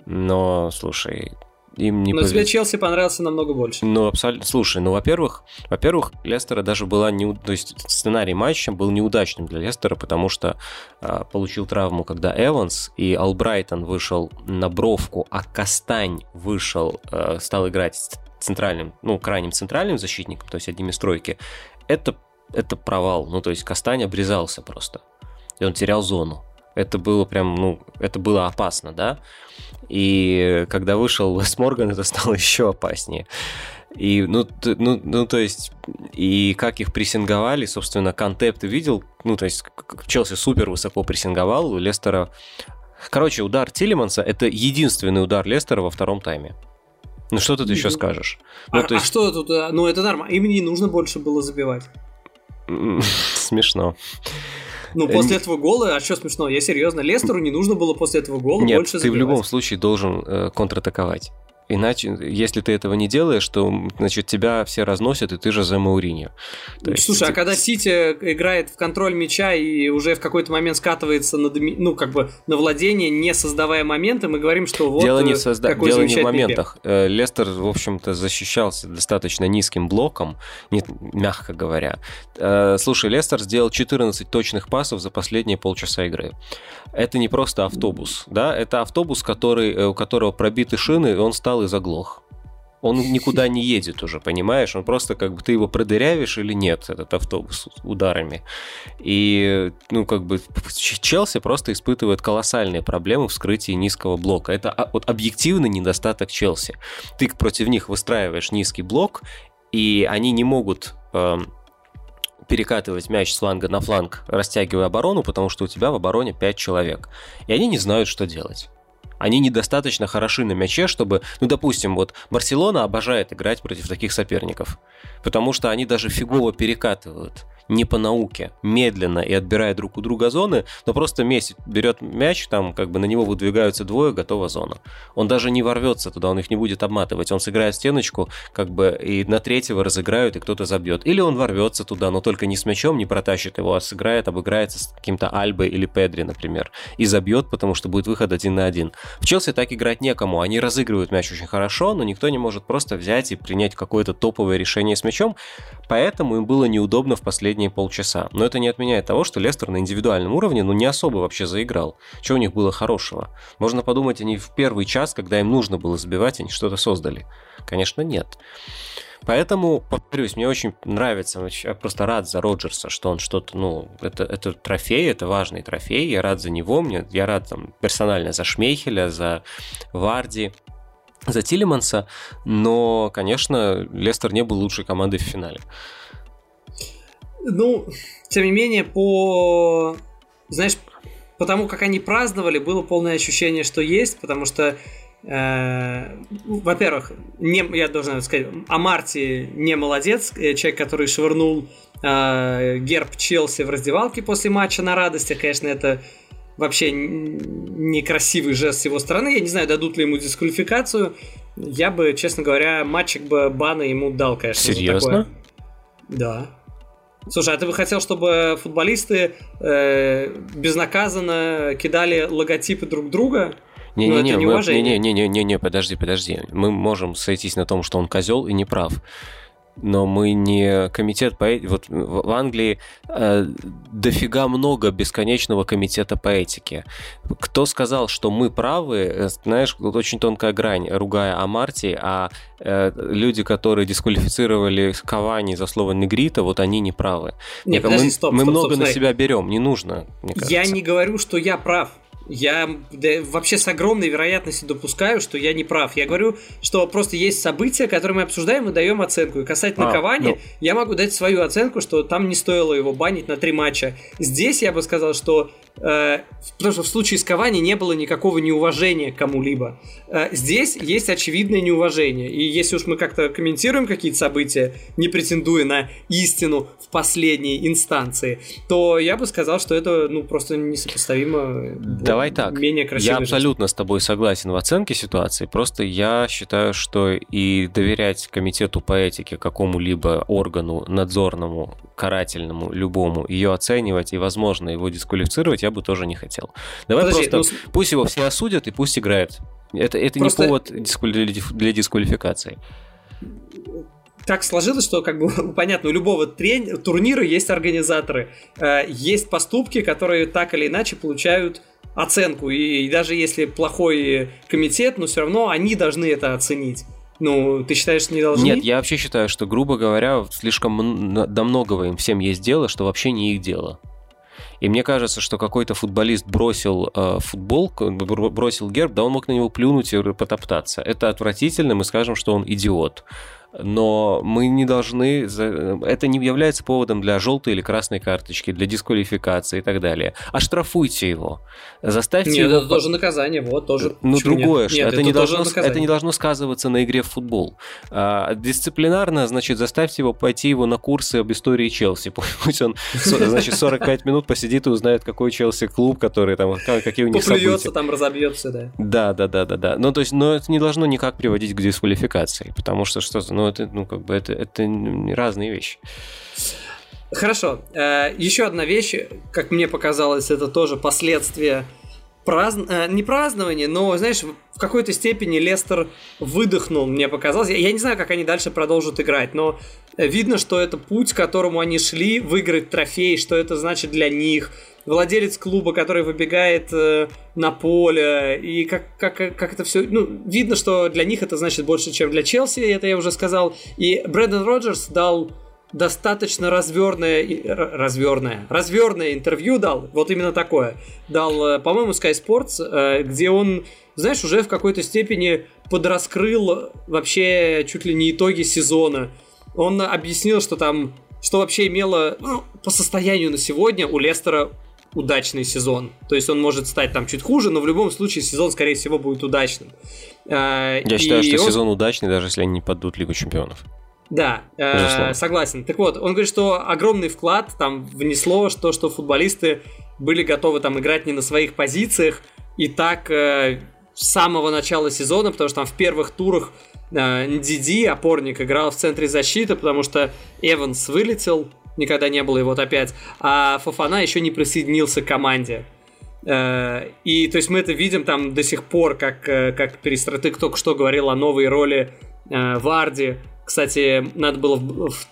Но, слушай, им не Но повезло. тебе Челси понравился намного больше. Ну, абсолютно. Слушай, ну, во-первых, во-первых, Лестера даже была не... То есть сценарий матча был неудачным для Лестера, потому что а, получил травму, когда Эванс и Албрайтон вышел на бровку, а Кастань вышел, а, стал играть центральным, ну, крайним центральным защитником, то есть одним из тройки. Это, это провал. Ну, то есть Кастань обрезался просто. И он терял зону. Это было прям, ну, это было опасно, да? И когда вышел Уэс Морган, это стало еще опаснее. И, ну, ну, ну, то есть, и как их прессинговали, собственно, Контеп ты видел, ну, то есть, Челси супер высоко прессинговал, у Лестера... Короче, удар Тилеманса – это единственный удар Лестера во втором тайме. Ну, что тут еще скажешь? Ну, а, то а есть, что тут? а, Ну, это нормально. Им не нужно больше было забивать. смешно. Ну, Э, после этого гола, а что смешно? Я серьезно, Лестеру не нужно было после этого гола Нет, больше ты забивать. в любом случае должен э, контратаковать. Иначе, если ты этого не делаешь, то, значит, тебя все разносят, и ты же за Мауриньо. То есть Слушай, а когда Сити играет в контроль мяча и уже в какой-то момент скатывается на, доми- ну, как бы на владение, не создавая моменты, мы говорим, что вот дело не, э, в созда- какой дело не в моментах. Э, Лестер, в общем-то, защищался достаточно низким блоком, не- мягко говоря. Э, Слушай, Лестер сделал 14 точных пасов за последние полчаса игры. Это не просто автобус, да, это автобус, который, у которого пробиты шины, и он стал и заглох. Он никуда не едет уже, понимаешь? Он просто как бы ты его продырявишь или нет, этот автобус ударами. И, ну, как бы Челси просто испытывает колоссальные проблемы в вскрытии низкого блока. Это а, вот объективный недостаток Челси. Ты против них выстраиваешь низкий блок, и они не могут эм, перекатывать мяч с фланга на фланг, растягивая оборону, потому что у тебя в обороне 5 человек. И они не знают, что делать. Они недостаточно хороши на мяче, чтобы, ну, допустим, вот Барселона обожает играть против таких соперников, потому что они даже фигово перекатывают не по науке, медленно и отбирая друг у друга зоны, но просто Месси берет мяч, там как бы на него выдвигаются двое, готова зона. Он даже не ворвется туда, он их не будет обматывать, он сыграет стеночку, как бы и на третьего разыграют, и кто-то забьет. Или он ворвется туда, но только не с мячом, не протащит его, а сыграет, обыграется с каким-то Альбой или Педри, например, и забьет, потому что будет выход один на один. В Челси так играть некому, они разыгрывают мяч очень хорошо, но никто не может просто взять и принять какое-то топовое решение с мячом, поэтому им было неудобно в последние полчаса. Но это не отменяет того, что Лестер на индивидуальном уровне, ну, не особо вообще заиграл. Что у них было хорошего? Можно подумать, они в первый час, когда им нужно было забивать, они что-то создали. Конечно, нет. Поэтому, повторюсь, мне очень нравится, я просто рад за Роджерса, что он что-то, ну, это, это трофей, это важный трофей, я рад за него, мне, я рад там персонально за Шмейхеля, за Варди, за Тилеманса, но, конечно, Лестер не был лучшей командой в финале. Ну, тем не менее, по... Знаешь, потому как они праздновали, было полное ощущение, что есть, потому что э, во-первых, не, я должен сказать, Амарти не молодец, э, человек, который швырнул э, герб Челси в раздевалке после матча на радостях, конечно, это вообще некрасивый жест с его стороны. Я не знаю, дадут ли ему дисквалификацию. Я бы, честно говоря, матчик бы бана ему дал, конечно. Серьезно? Да. Слушай, а ты бы хотел, чтобы футболисты э, безнаказанно кидали логотипы друг друга? Не-не-не, не-не-не, подожди, подожди. Мы можем сойтись на том, что он козел и неправ. Но мы не комитет по Вот в Англии э, дофига много бесконечного комитета по этике. Кто сказал, что мы правы, знаешь, вот очень тонкая грань, ругая Амарти, а э, люди, которые дисквалифицировали Кавани за слово негрита, вот они не правы. Нет, подожди, мы стоп, мы стоп, много стоп, на смотри. себя берем, не нужно. Я не говорю, что я прав. Я да, вообще с огромной вероятностью допускаю, что я не прав. Я говорю, что просто есть события, которые мы обсуждаем и даем оценку. И касательно А, Кавани, ну. я могу дать свою оценку, что там не стоило его банить на три матча. Здесь я бы сказал, что потому что в случае с Кавани не было никакого неуважения к кому-либо. Э, здесь есть очевидное неуважение. И если уж мы как-то комментируем какие-то события, не претендуя на истину в последней инстанции, то я бы сказал, что это ну просто несопоставимо. Давай так. Менее красиво. Я абсолютно с тобой согласен в оценке ситуации. Просто я считаю, что и доверять комитету по этике какому-либо органу надзорному, карательному, любому, ее оценивать и, возможно, его дисквалифицировать, я бы тоже не хотел. Давай Подожди, просто ну, пусть его все осудят и пусть играет Это, это Просто... не повод для дисквалификации так сложилось, что как бы понятно, у любого трен... турнира есть организаторы, э, есть поступки, которые так или иначе получают оценку. И, и даже если плохой комитет, но все равно они должны это оценить. Ну, ты считаешь, не должны? Нет, я вообще считаю, что, грубо говоря, слишком до многого им всем есть дело, что вообще не их дело. И мне кажется, что какой-то футболист бросил э, футбол, бросил герб, да он мог на него плюнуть и потоптаться. Это отвратительно, мы скажем, что он идиот но мы не должны... Это не является поводом для желтой или красной карточки, для дисквалификации и так далее. Оштрафуйте его. Заставьте нет, его... это тоже наказание, вот, тоже... Ну, другое, нет? что нет, это, это, не должно, это не должно сказываться на игре в футбол. А, дисциплинарно, значит, заставьте его пойти его на курсы об истории Челси. Пусть он, значит, 45 минут посидит и узнает, какой Челси клуб, который там, какие у них события. там, разобьется, да. Да, да, да, да, да. Ну, то есть, но это не должно никак приводить к дисквалификации, потому что что ну, это, ну, как бы это, это разные вещи. Хорошо. Э, еще одна вещь, как мне показалось, это тоже последствия празн... Э, не празднования, но, знаешь, в какой-то степени Лестер выдохнул, мне показалось. Я не знаю, как они дальше продолжат играть, но видно, что это путь, к которому они шли, выиграть трофей, что это значит для них – владелец клуба, который выбегает э, на поле, и как, как, как это все... Ну, видно, что для них это значит больше, чем для Челси, это я уже сказал. И Брэндон Роджерс дал достаточно разверное, разверное, разверное интервью дал, вот именно такое, дал, э, по-моему, Sky Sports, э, где он, знаешь, уже в какой-то степени подраскрыл вообще чуть ли не итоги сезона. Он объяснил, что там, что вообще имело, ну, по состоянию на сегодня у Лестера удачный сезон. То есть он может стать там чуть хуже, но в любом случае сезон, скорее всего, будет удачным. Э, Я и считаю, что он... сезон удачный, даже если они не падут Лигу чемпионов. Да, э, согласен. Так вот, он говорит, что огромный вклад там внесло, что, что футболисты были готовы там играть не на своих позициях, и так э, с самого начала сезона, потому что там в первых турах э, Ндиди, опорник, играл в центре защиты, потому что Эванс вылетел, никогда не было, и вот опять. А Фафана еще не присоединился к команде. Э, и то есть мы это видим там до сих пор, как, э, как Перестратык только что говорил о новой роли э, Варди. Кстати, надо было в, в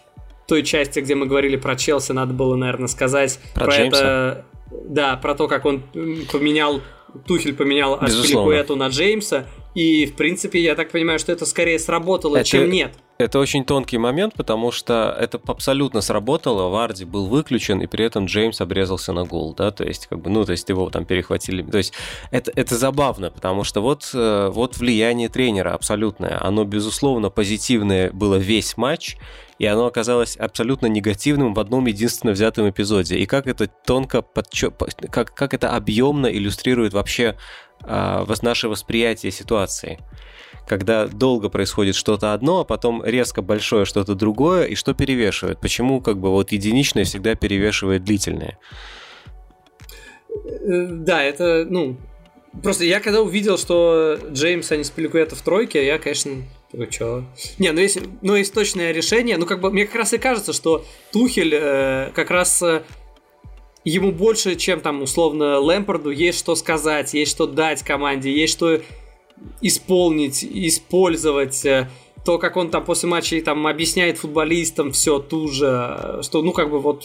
той части, где мы говорили про Челси, надо было, наверное, сказать про, про это. Да, про то, как он поменял Тухель поменял Аспиликуэту на Джеймса, и, в принципе, я так понимаю, что это скорее сработало, это, чем нет. Это очень тонкий момент, потому что это абсолютно сработало. Варди был выключен, и при этом Джеймс обрезался на гол, да, то есть, как бы, ну, то есть его там перехватили. То есть это, это забавно, потому что вот, э, вот влияние тренера абсолютное. Оно, безусловно, позитивное было весь матч, и оно оказалось абсолютно негативным в одном единственном взятом эпизоде. И как это тонко, подчё... как, как это объемно иллюстрирует вообще э, наше восприятие ситуации. Когда долго происходит что-то одно, а потом резко большое что-то другое, и что перевешивает? Почему как бы вот единичное всегда перевешивает длительное? Э, да, это, ну, просто я когда увидел, что Джеймс, а не Спиликуэта в тройке, я, конечно, такой, чё? Не, ну есть, ну есть точное решение, ну как бы мне как раз и кажется, что Тухель э, как раз э, ему больше, чем там условно Лэмпорду, есть что сказать, есть что дать команде, есть что исполнить, использовать. Э, то, как он там после матчей там объясняет футболистам все ту же, что ну как бы вот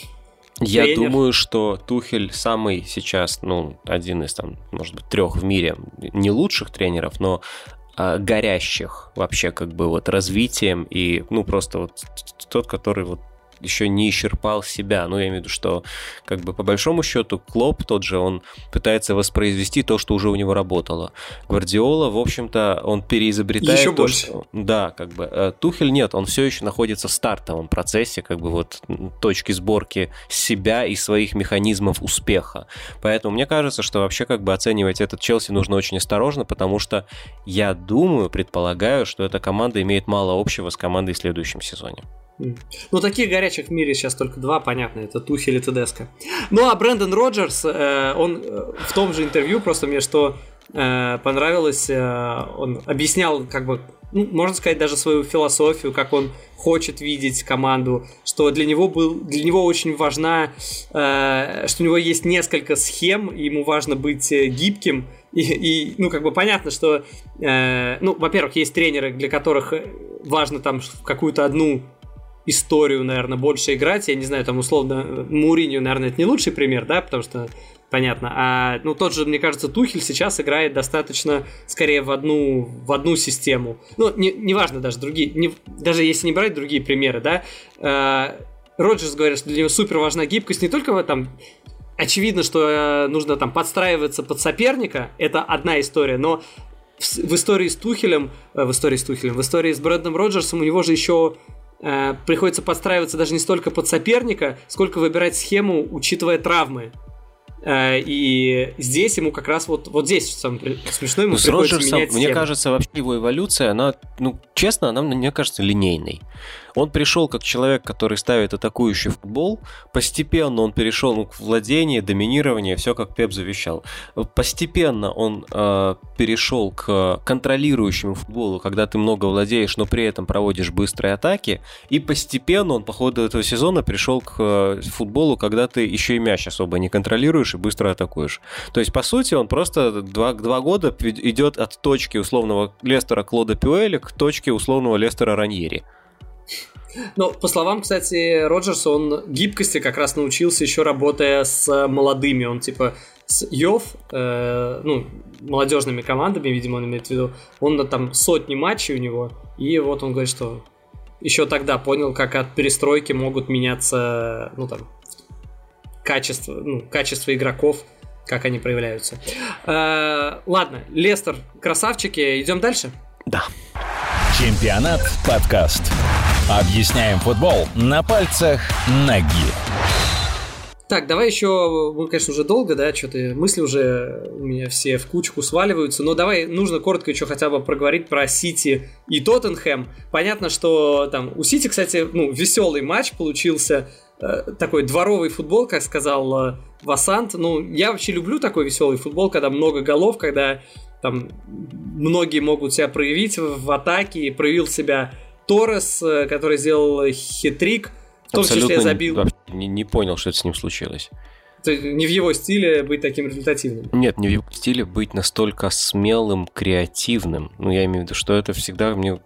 я тренер. думаю, что Тухель самый сейчас, ну, один из там, может быть, трех в мире не лучших тренеров, но горящих вообще как бы вот развитием и ну просто вот тот, который вот еще не исчерпал себя. Ну, я имею в виду, что как бы по большому счету Клоп тот же, он пытается воспроизвести то, что уже у него работало. Гвардиола, в общем-то, он переизобретает еще то, больше. Что... Да, как бы. Э, Тухель нет, он все еще находится в стартовом процессе, как бы вот точки сборки себя и своих механизмов успеха. Поэтому мне кажется, что вообще как бы оценивать этот Челси нужно очень осторожно, потому что я думаю, предполагаю, что эта команда имеет мало общего с командой в следующем сезоне. Ну, таких горячих в мире сейчас только два, понятно, это Тухель и Тедеско. Ну, а Брэндон Роджерс, э, он э, в том же интервью, просто мне что э, понравилось, он объяснял, как бы, ну, можно сказать, даже свою философию, как он хочет видеть команду, что для него был, для него очень важна, что у него есть несколько схем, ему важно быть гибким, И, и ну, как бы понятно, что, э, ну, во-первых, есть тренеры, для которых важно там какую-то одну историю, наверное, больше играть. Я не знаю, там, условно, Муринью, наверное, это не лучший пример, да, потому что понятно. А, ну, тот же, мне кажется, Тухель сейчас играет достаточно, скорее, в одну, в одну систему. Ну, не, неважно даже другие, не, даже если не брать другие примеры, да, э, Роджерс говорит, что для него супер важна гибкость не только в этом, очевидно, что э, нужно там подстраиваться под соперника, это одна история, но в, истории с Тухелем, э, в истории с Тухелем, в истории с Брэндом Роджерсом у него же еще э, приходится подстраиваться даже не столько под соперника, сколько выбирать схему, учитывая травмы. Э, и здесь ему как раз вот, вот здесь самое смешное, ему ну, приходится Роджерсом, менять Мне кажется, вообще его эволюция, она, ну, честно, она мне кажется линейной. Он пришел как человек, который ставит атакующий футбол. Постепенно он перешел к владению, доминированию, все как Пеп завещал. Постепенно он э, перешел к контролирующему футболу, когда ты много владеешь, но при этом проводишь быстрые атаки. И постепенно он по ходу этого сезона пришел к э, футболу, когда ты еще и мяч особо не контролируешь и быстро атакуешь. То есть, по сути, он просто два, два года идет от точки условного Лестера Клода Пюэля к точке условного Лестера Раньери. Ну, по словам, кстати, Роджерса, он гибкости как раз научился еще работая с молодыми. Он типа с Йов, э, ну, молодежными командами, видимо, он имеет в виду, он там сотни матчей у него, и вот он говорит, что еще тогда понял, как от перестройки могут меняться, ну, там, качество, ну, качество игроков, как они проявляются. Э, ладно, Лестер, красавчики, идем дальше? Да. Чемпионат подкаст. Объясняем футбол на пальцах ноги. Так, давай еще, мы, конечно, уже долго, да, что-то мысли уже у меня все в кучку сваливаются, но давай нужно коротко еще хотя бы проговорить про Сити и Тоттенхэм. Понятно, что там у Сити, кстати, ну, веселый матч получился, э, такой дворовый футбол, как сказал э, Васант. Ну, я вообще люблю такой веселый футбол, когда много голов, когда там многие могут себя проявить в, атаке, проявил себя Торрес, э, который сделал хитрик, в том Абсолютно числе забил... Не, не понял, что это с ним случилось. Это не в его стиле быть таким результативным. Нет, не в его стиле быть настолько смелым, креативным. Ну, я имею в виду, что это всегда мне...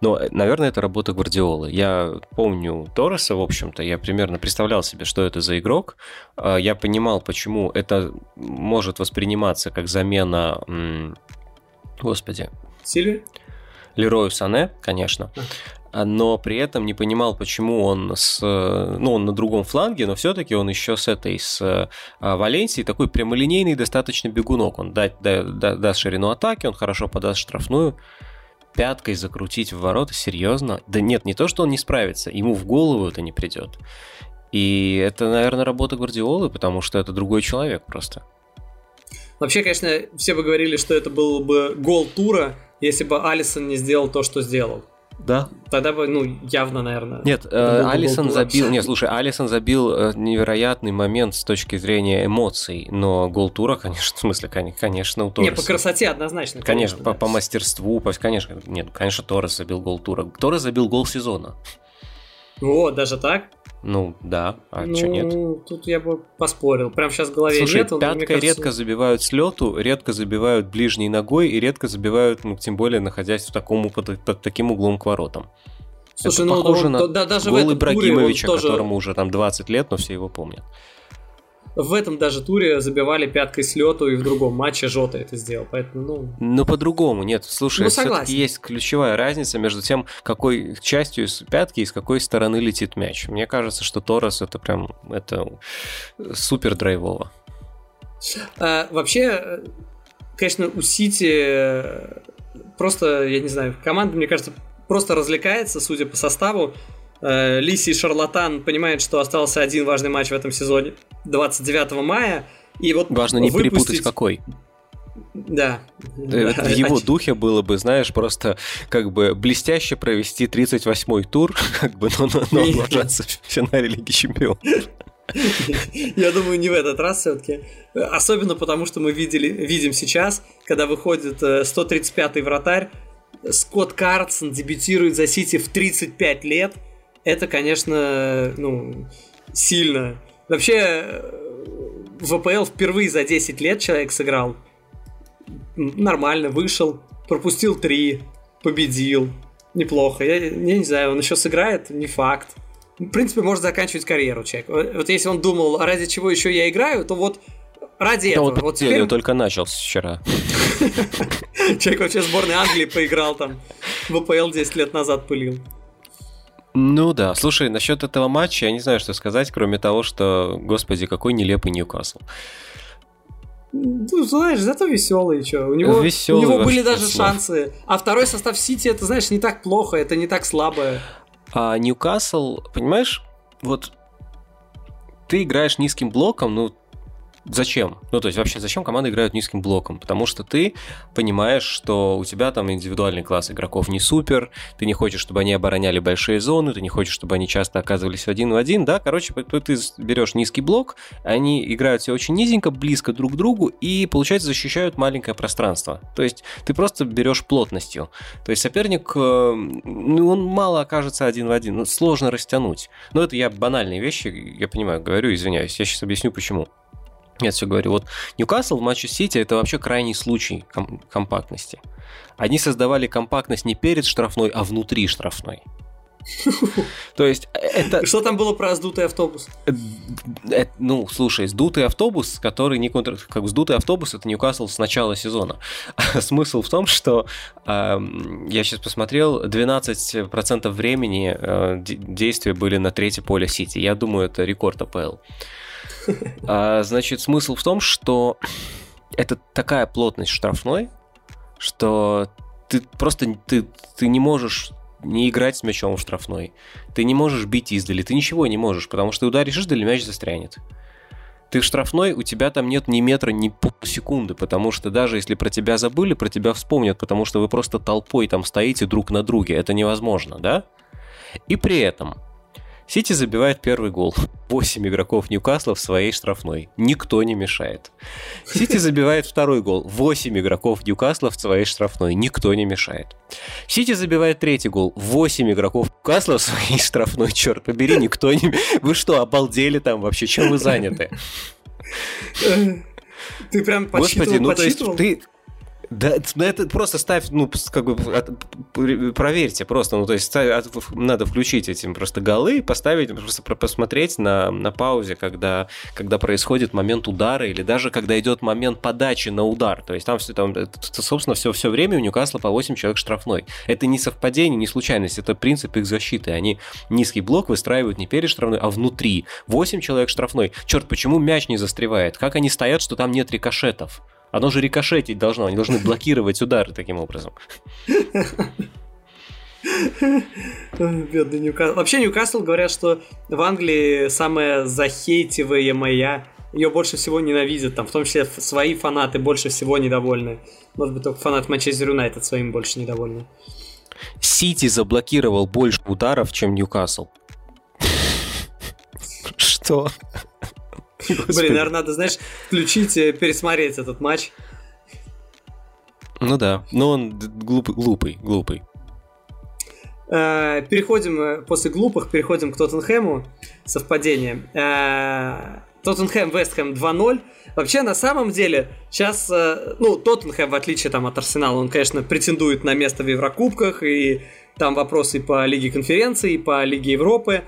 Но, наверное, это работа Гвардиолы. Я помню Торреса, в общем-то, я примерно представлял себе, что это за игрок. А, я понимал, почему это может восприниматься как замена... Господи. Сильви? Лерою Сане, конечно, но при этом не понимал, почему он с, ну, он на другом фланге, но все-таки он еще с этой, с а, Валенсией, такой прямолинейный достаточно бегунок. Он даст, даст ширину атаки, он хорошо подаст штрафную, пяткой закрутить в ворота, серьезно? Да нет, не то, что он не справится, ему в голову это не придет. И это, наверное, работа Гвардиолы, потому что это другой человек просто. Вообще, конечно, все бы говорили, что это был бы гол тура, если бы Алисон не сделал то, что сделал. Да. Тогда бы, ну, явно, наверное. Нет, э, Алисон забил. Нет, слушай, Алисон забил э, невероятный момент с точки зрения эмоций, но гол тура, конечно, в смысле, конечно, у Торреса. Не, по красоте однозначно. Конечно, конечно по, да. по мастерству, по, конечно, нет, конечно, Торрес забил гол тура. Торрес забил гол сезона. О, даже так? Ну, да, а ну, что нет? Тут я бы поспорил. Прям сейчас в голове Слушай, нет. Он, пяткой кажется... редко забивают с лету, редко забивают ближней ногой и редко забивают, ну, тем более, находясь в таком, под, под таким углом к воротам. Слушай, Это ну, похоже он, на да, даже гол Ибрагимовича, тоже... которому уже там 20 лет, но все его помнят. В этом даже туре забивали пяткой с лету, и в другом матче Жота это сделал. Поэтому, ну... Ну, по-другому, нет. Слушай, ну, все-таки есть ключевая разница между тем, какой частью из пятки и с какой стороны летит мяч. Мне кажется, что Торос это прям это супер драйвово. А, вообще, конечно, у Сити просто, я не знаю, команда, мне кажется, просто развлекается, судя по составу. Э, Лиси Шарлатан понимает, что остался один важный матч в этом сезоне 29 мая. И вот Важно не выпустить... перепутать какой. Да. Это в его духе было бы, знаешь, просто как бы блестяще провести 38-й тур, как бы, но, но, но облажаться в финале Лиги Чемпионов. Я думаю, не в этот раз все-таки. Особенно потому, что мы видели, видим сейчас, когда выходит 135-й э, вратарь, Скотт Картсон дебютирует за Сити в 35 лет – это, конечно, ну, сильно. Вообще, в АПЛ впервые за 10 лет человек сыграл нормально, вышел, пропустил три, победил. Неплохо. Я, я не знаю, он еще сыграет, не факт. В принципе, может заканчивать карьеру человек. Вот если он думал, а ради чего еще я играю, то вот ради да этого. Он вот теперь... только начал вчера. Человек вообще сборной Англии поиграл там. В АПЛ 10 лет назад пылил. Ну да, слушай, насчет этого матча я не знаю, что сказать, кроме того, что, господи, какой нелепый Ньюкасл. Ну, знаешь, зато веселый, что. У него, веселый у него были даже слов. шансы. А второй состав Сити, это, знаешь, не так плохо, это не так слабо. А Ньюкасл, понимаешь, вот ты играешь низким блоком, ну, Зачем? Ну, то есть вообще зачем команды играют низким блоком? Потому что ты понимаешь, что у тебя там индивидуальный класс игроков не супер, ты не хочешь, чтобы они обороняли большие зоны, ты не хочешь, чтобы они часто оказывались один в один, да, короче, ты берешь низкий блок, они играют все очень низенько, близко друг к другу и, получается, защищают маленькое пространство. То есть ты просто берешь плотностью. То есть соперник, э, ну, он мало окажется один в один, ну, сложно растянуть. Но это я банальные вещи, я понимаю, говорю, извиняюсь, я сейчас объясню почему. Я все говорю, вот Ньюкасл в матче Сити это вообще крайний случай ком- компактности. Они создавали компактность не перед штрафной, а внутри штрафной. То есть э, это... Что там было про сдутый автобус? Э, ну, слушай, сдутый автобус, который не контр... Как сдутый автобус, это Ньюкасл с начала сезона. Смысл в том, что э, я сейчас посмотрел, 12% времени э, действия были на третье поле Сити. Я думаю, это рекорд АПЛ. А, значит, смысл в том, что это такая плотность штрафной, что ты просто ты, ты не можешь не играть с мячом в штрафной. Ты не можешь бить издали, ты ничего не можешь, потому что ты ударишь издали, мяч застрянет. Ты в штрафной, у тебя там нет ни метра, ни полсекунды, потому что даже если про тебя забыли, про тебя вспомнят, потому что вы просто толпой там стоите друг на друге. Это невозможно, да? И при этом Сити забивает первый гол. 8 игроков Ньюкасла в своей штрафной. Никто не мешает. Сити забивает второй гол. 8 игроков Ньюкасла в своей штрафной. Никто не мешает. Сити забивает третий гол. 8 игроков Ньюкасла в своей штрафной. Черт побери, никто не... Вы что, обалдели там вообще? Чем вы заняты? Ты прям подсчитывал, Господи, ну то есть ты, да, это просто ставь, ну, как бы, проверьте просто, ну, то есть надо включить этим просто голы, поставить, просто посмотреть на, на паузе, когда, когда происходит момент удара, или даже когда идет момент подачи на удар, то есть там все, там, собственно, все, все время у Ньюкасла по 8 человек штрафной. Это не совпадение, не случайность, это принцип их защиты, они низкий блок выстраивают не перед штрафной, а внутри. 8 человек штрафной. Черт, почему мяч не застревает? Как они стоят, что там нет рикошетов? Оно же рикошетить должно, они должны блокировать удары таким образом. Бедный Ньюкасл. Вообще Ньюкасл говорят, что в Англии самая захейтиваемая ее больше всего ненавидят, там, в том числе свои фанаты больше всего недовольны. Может быть, только фанат Манчестер Юнайтед своим больше недовольны. Сити заблокировал больше ударов, чем Ньюкасл. Что? Блин, наверное, надо, знаешь, включить, пересмотреть этот матч. Ну да, но он глупый, глупый, глупый. Э, переходим, э, после глупых, переходим к Тоттенхэму. Совпадение. Э, Тоттенхэм, Вестхэм 2-0. Вообще, на самом деле, сейчас, ну, Тоттенхэм, в отличие там от Арсенала, он, конечно, претендует на место в Еврокубках, и там вопросы по Лиге конференции, по Лиге Европы.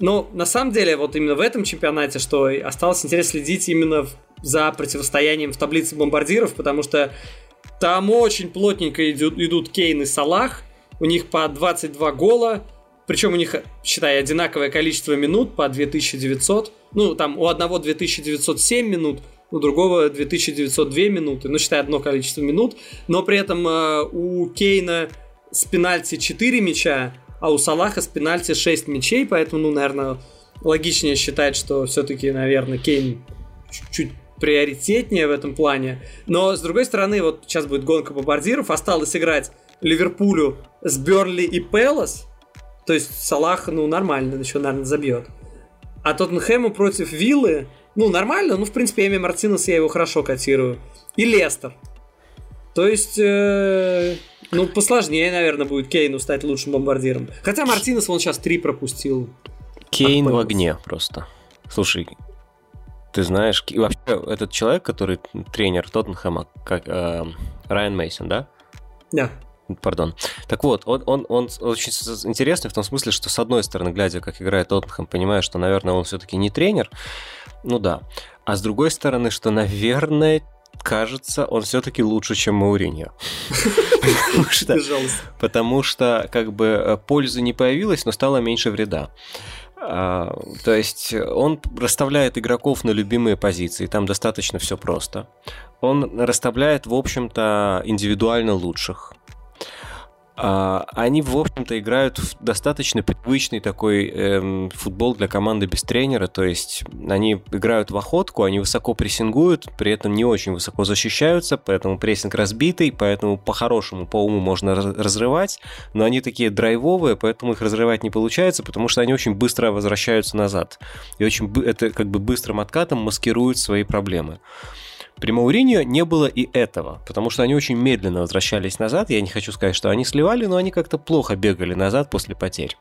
Но на самом деле, вот именно в этом чемпионате, что осталось интересно следить именно за противостоянием в таблице бомбардиров, потому что там очень плотненько идут, идут Кейн и Салах, у них по 22 гола, причем у них, считай, одинаковое количество минут по 2900, ну, там у одного 2907 минут, у другого 2902 минуты, ну, считай, одно количество минут, но при этом э, у Кейна с пенальти 4 мяча, а у Салаха с пенальти 6 мячей, поэтому, ну, наверное, логичнее считать, что все-таки, наверное, Кейн чуть приоритетнее в этом плане. Но, с другой стороны, вот сейчас будет гонка бомбардиров, осталось играть Ливерпулю с Берли и Пелос, то есть Салах, ну, нормально, еще, наверное, забьет. А Тоттенхэму против Виллы, ну, нормально, ну, в принципе, Эми Мартинес, я его хорошо котирую. И Лестер. То есть, э, ну, посложнее, наверное, будет Кейну стать лучшим бомбардиром. Хотя Мартинес, он сейчас три пропустил. Кейн в огне просто. Слушай, Ты знаешь, вообще этот человек, который тренер Тоттенхэма, как э, Райан Мейсон, да? Да. Пардон. Так вот, он, он, он очень интересный в том смысле, что с одной стороны, глядя, как играет Тоттенхэм, понимаешь, что, наверное, он все-таки не тренер. Ну да. А с другой стороны, что, наверное, кажется, он все-таки лучше, чем Мауриньо. Потому что, как бы, э, пользы не появилось, но стало меньше вреда. А, то есть он расставляет игроков на любимые позиции, там достаточно все просто. Он расставляет, в общем-то, индивидуально лучших. А, они, в общем-то, играют в достаточно привычный такой эм, футбол для команды без тренера, то есть они играют в охотку, они высоко прессингуют, при этом не очень высоко защищаются, поэтому прессинг разбитый, поэтому по-хорошему, по уму можно разрывать, но они такие драйвовые, поэтому их разрывать не получается, потому что они очень быстро возвращаются назад. И очень это как бы быстрым откатом маскируют свои проблемы. При Мауриньо не было и этого, потому что они очень медленно возвращались назад. Я не хочу сказать, что они сливали, но они как-то плохо бегали назад после потерь.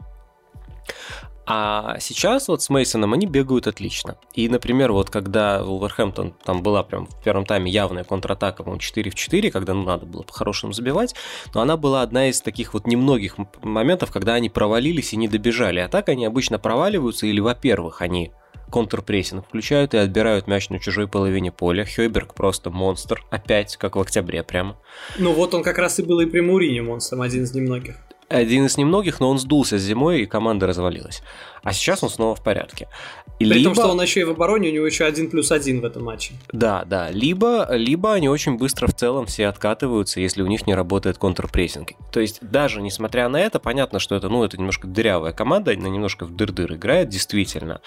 А сейчас вот с Мейсоном они бегают отлично. И, например, вот когда Вулверхэмптон, там была прям в первом тайме явная контратака, по-моему, 4 в 4, когда ну, надо было по-хорошему забивать, но она была одна из таких вот немногих моментов, когда они провалились и не добежали. А так они обычно проваливаются или, во-первых, они контрпрессинг включают и отбирают мяч на чужой половине поля. Хёйберг просто монстр, опять, как в октябре прямо. Ну вот он как раз и был и при Мурине монстром, один из немногих. Один из немногих, но он сдулся зимой, и команда развалилась. А сейчас он снова в порядке. При либо... том, что он еще и в обороне, у него еще один плюс один в этом матче. Да, да. Либо, либо они очень быстро в целом все откатываются, если у них не работает контрпрессинг. То есть, даже несмотря на это, понятно, что это, ну, это немножко дырявая команда, она немножко в дыр-дыр играет, действительно.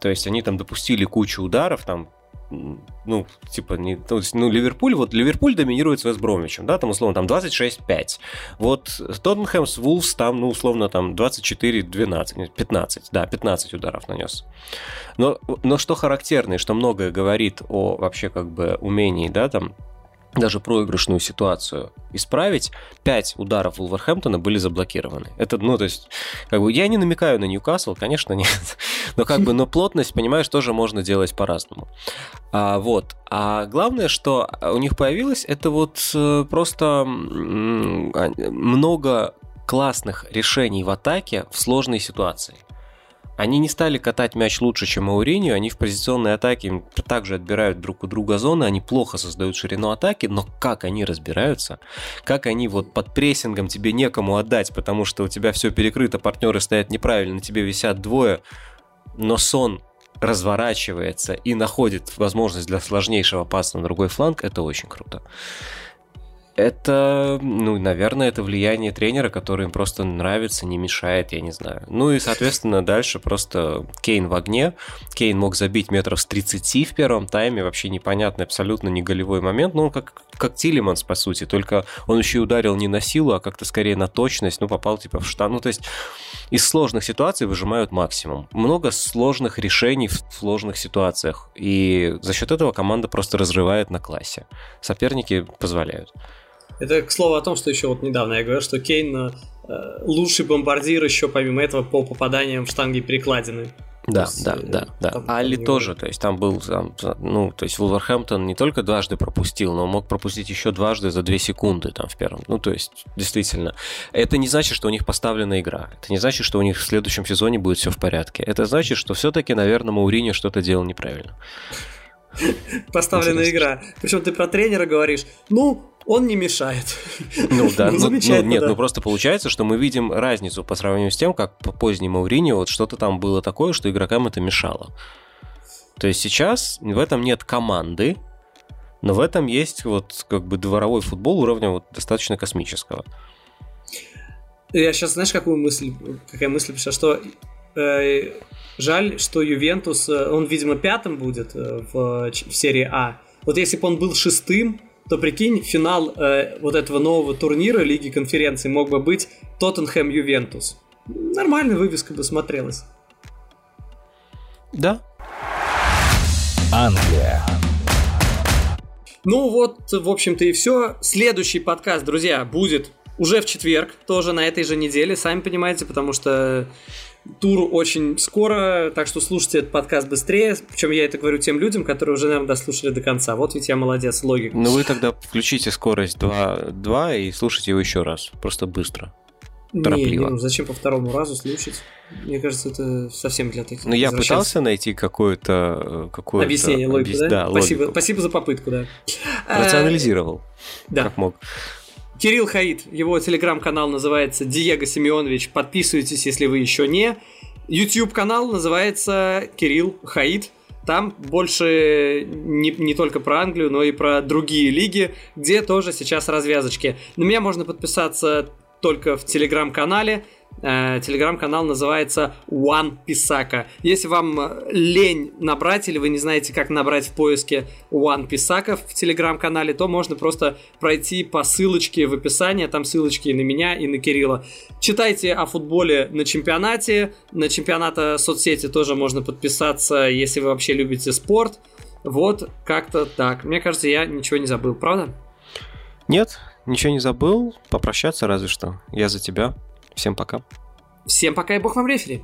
То есть они там допустили кучу ударов, там ну, типа, не, то есть, ну, Ливерпуль, вот Ливерпуль доминирует с Вестбромичем, да, там, условно, там 26-5. Вот Тоттенхэм с Вулфс там, ну, условно, там 24-12, 15, да, 15 ударов нанес. Но, но что характерно, и что многое говорит о вообще как бы умении, да, там, даже проигрышную ситуацию исправить, 5 ударов Вулверхэмптона были заблокированы. Это, ну, то есть, как бы, я не намекаю на Ньюкасл, конечно, нет, но как бы, но плотность, понимаешь, тоже можно делать по-разному. А, вот. А главное, что у них появилось, это вот э, просто много классных решений в атаке в сложной ситуации. Они не стали катать мяч лучше, чем Мауринio, они в позиционной атаке также отбирают друг у друга зоны, они плохо создают ширину атаки, но как они разбираются, как они вот под прессингом тебе некому отдать, потому что у тебя все перекрыто, партнеры стоят неправильно, тебе висят двое, но сон разворачивается и находит возможность для сложнейшего паса на другой фланг, это очень круто. Это, ну, наверное, это влияние тренера, который им просто нравится, не мешает, я не знаю. Ну и, соответственно, дальше просто Кейн в огне. Кейн мог забить метров с 30 в первом тайме, вообще непонятный, абсолютно не голевой момент. Ну, он как, как Тилиманс, по сути, только он еще и ударил не на силу, а как-то скорее на точность, ну, попал типа в штан. Ну, то есть из сложных ситуаций выжимают максимум. Много сложных решений в сложных ситуациях. И за счет этого команда просто разрывает на классе. Соперники позволяют. Это к слову о том, что еще вот недавно я говорил, что Кейн э, лучший бомбардир еще помимо этого по попаданиям в штанги перекладины. Да, есть, да, да, да. Там, Али тоже, то есть там был, там, ну, то есть Вулверхэмптон не только дважды пропустил, но мог пропустить еще дважды за две секунды там в первом. Ну, то есть, действительно. Это не значит, что у них поставлена игра. Это не значит, что у них в следующем сезоне будет все в порядке. Это значит, что все-таки, наверное, Мауриньо что-то делал неправильно. Поставлена игра. Причем ты про тренера говоришь, ну, он не мешает. Ну да, ну, ну, нет, да. ну просто получается, что мы видим разницу по сравнению с тем, как по поздней Мауриньо вот что-то там было такое, что игрокам это мешало. То есть сейчас в этом нет команды, но в этом есть вот как бы дворовой футбол уровня вот достаточно космического. Я сейчас, знаешь, какую мысль, какая мысль пришла, что э, жаль, что Ювентус, э, он, видимо, пятым будет э, в, в серии А. Вот если бы он был шестым, то прикинь, финал э, вот этого нового турнира Лиги конференции мог бы быть Тоттенхэм Ювентус. Нормальная вывеска бы смотрелась. Да. Англия. Ну вот, в общем-то и все. Следующий подкаст, друзья, будет уже в четверг, тоже на этой же неделе, сами понимаете, потому что тур очень скоро, так что слушайте этот подкаст быстрее. Причем я это говорю тем людям, которые уже, наверное, дослушали до конца. Вот ведь я молодец, логика. Ну вы тогда включите скорость 2, 2 и слушайте его еще раз. Просто быстро. Торопливо. Не, не, ну зачем по второму разу слушать? Мне кажется, это совсем для таких. Ну, я пытался найти какое-то... какое Объяснение, логику, объяс... да? да спасибо, логику. спасибо за попытку, да. Рационализировал, да. как мог. Кирилл Хаид, его телеграм-канал называется Диего Семенович. Подписывайтесь, если вы еще не. YouTube канал называется Кирилл Хаид. Там больше не, не только про Англию, но и про другие лиги, где тоже сейчас развязочки. На меня можно подписаться только в телеграм-канале. Э, телеграм-канал называется One Писака. Если вам э, лень набрать или вы не знаете, как набрать в поиске One Писака в телеграм-канале, то можно просто пройти по ссылочке в описании. Там ссылочки и на меня, и на Кирилла. Читайте о футболе на чемпионате. На чемпионата соцсети тоже можно подписаться, если вы вообще любите спорт. Вот как-то так. Мне кажется, я ничего не забыл, правда? Нет, ничего не забыл. Попрощаться разве что. Я за тебя. Всем пока. Всем пока и бог вам рефери.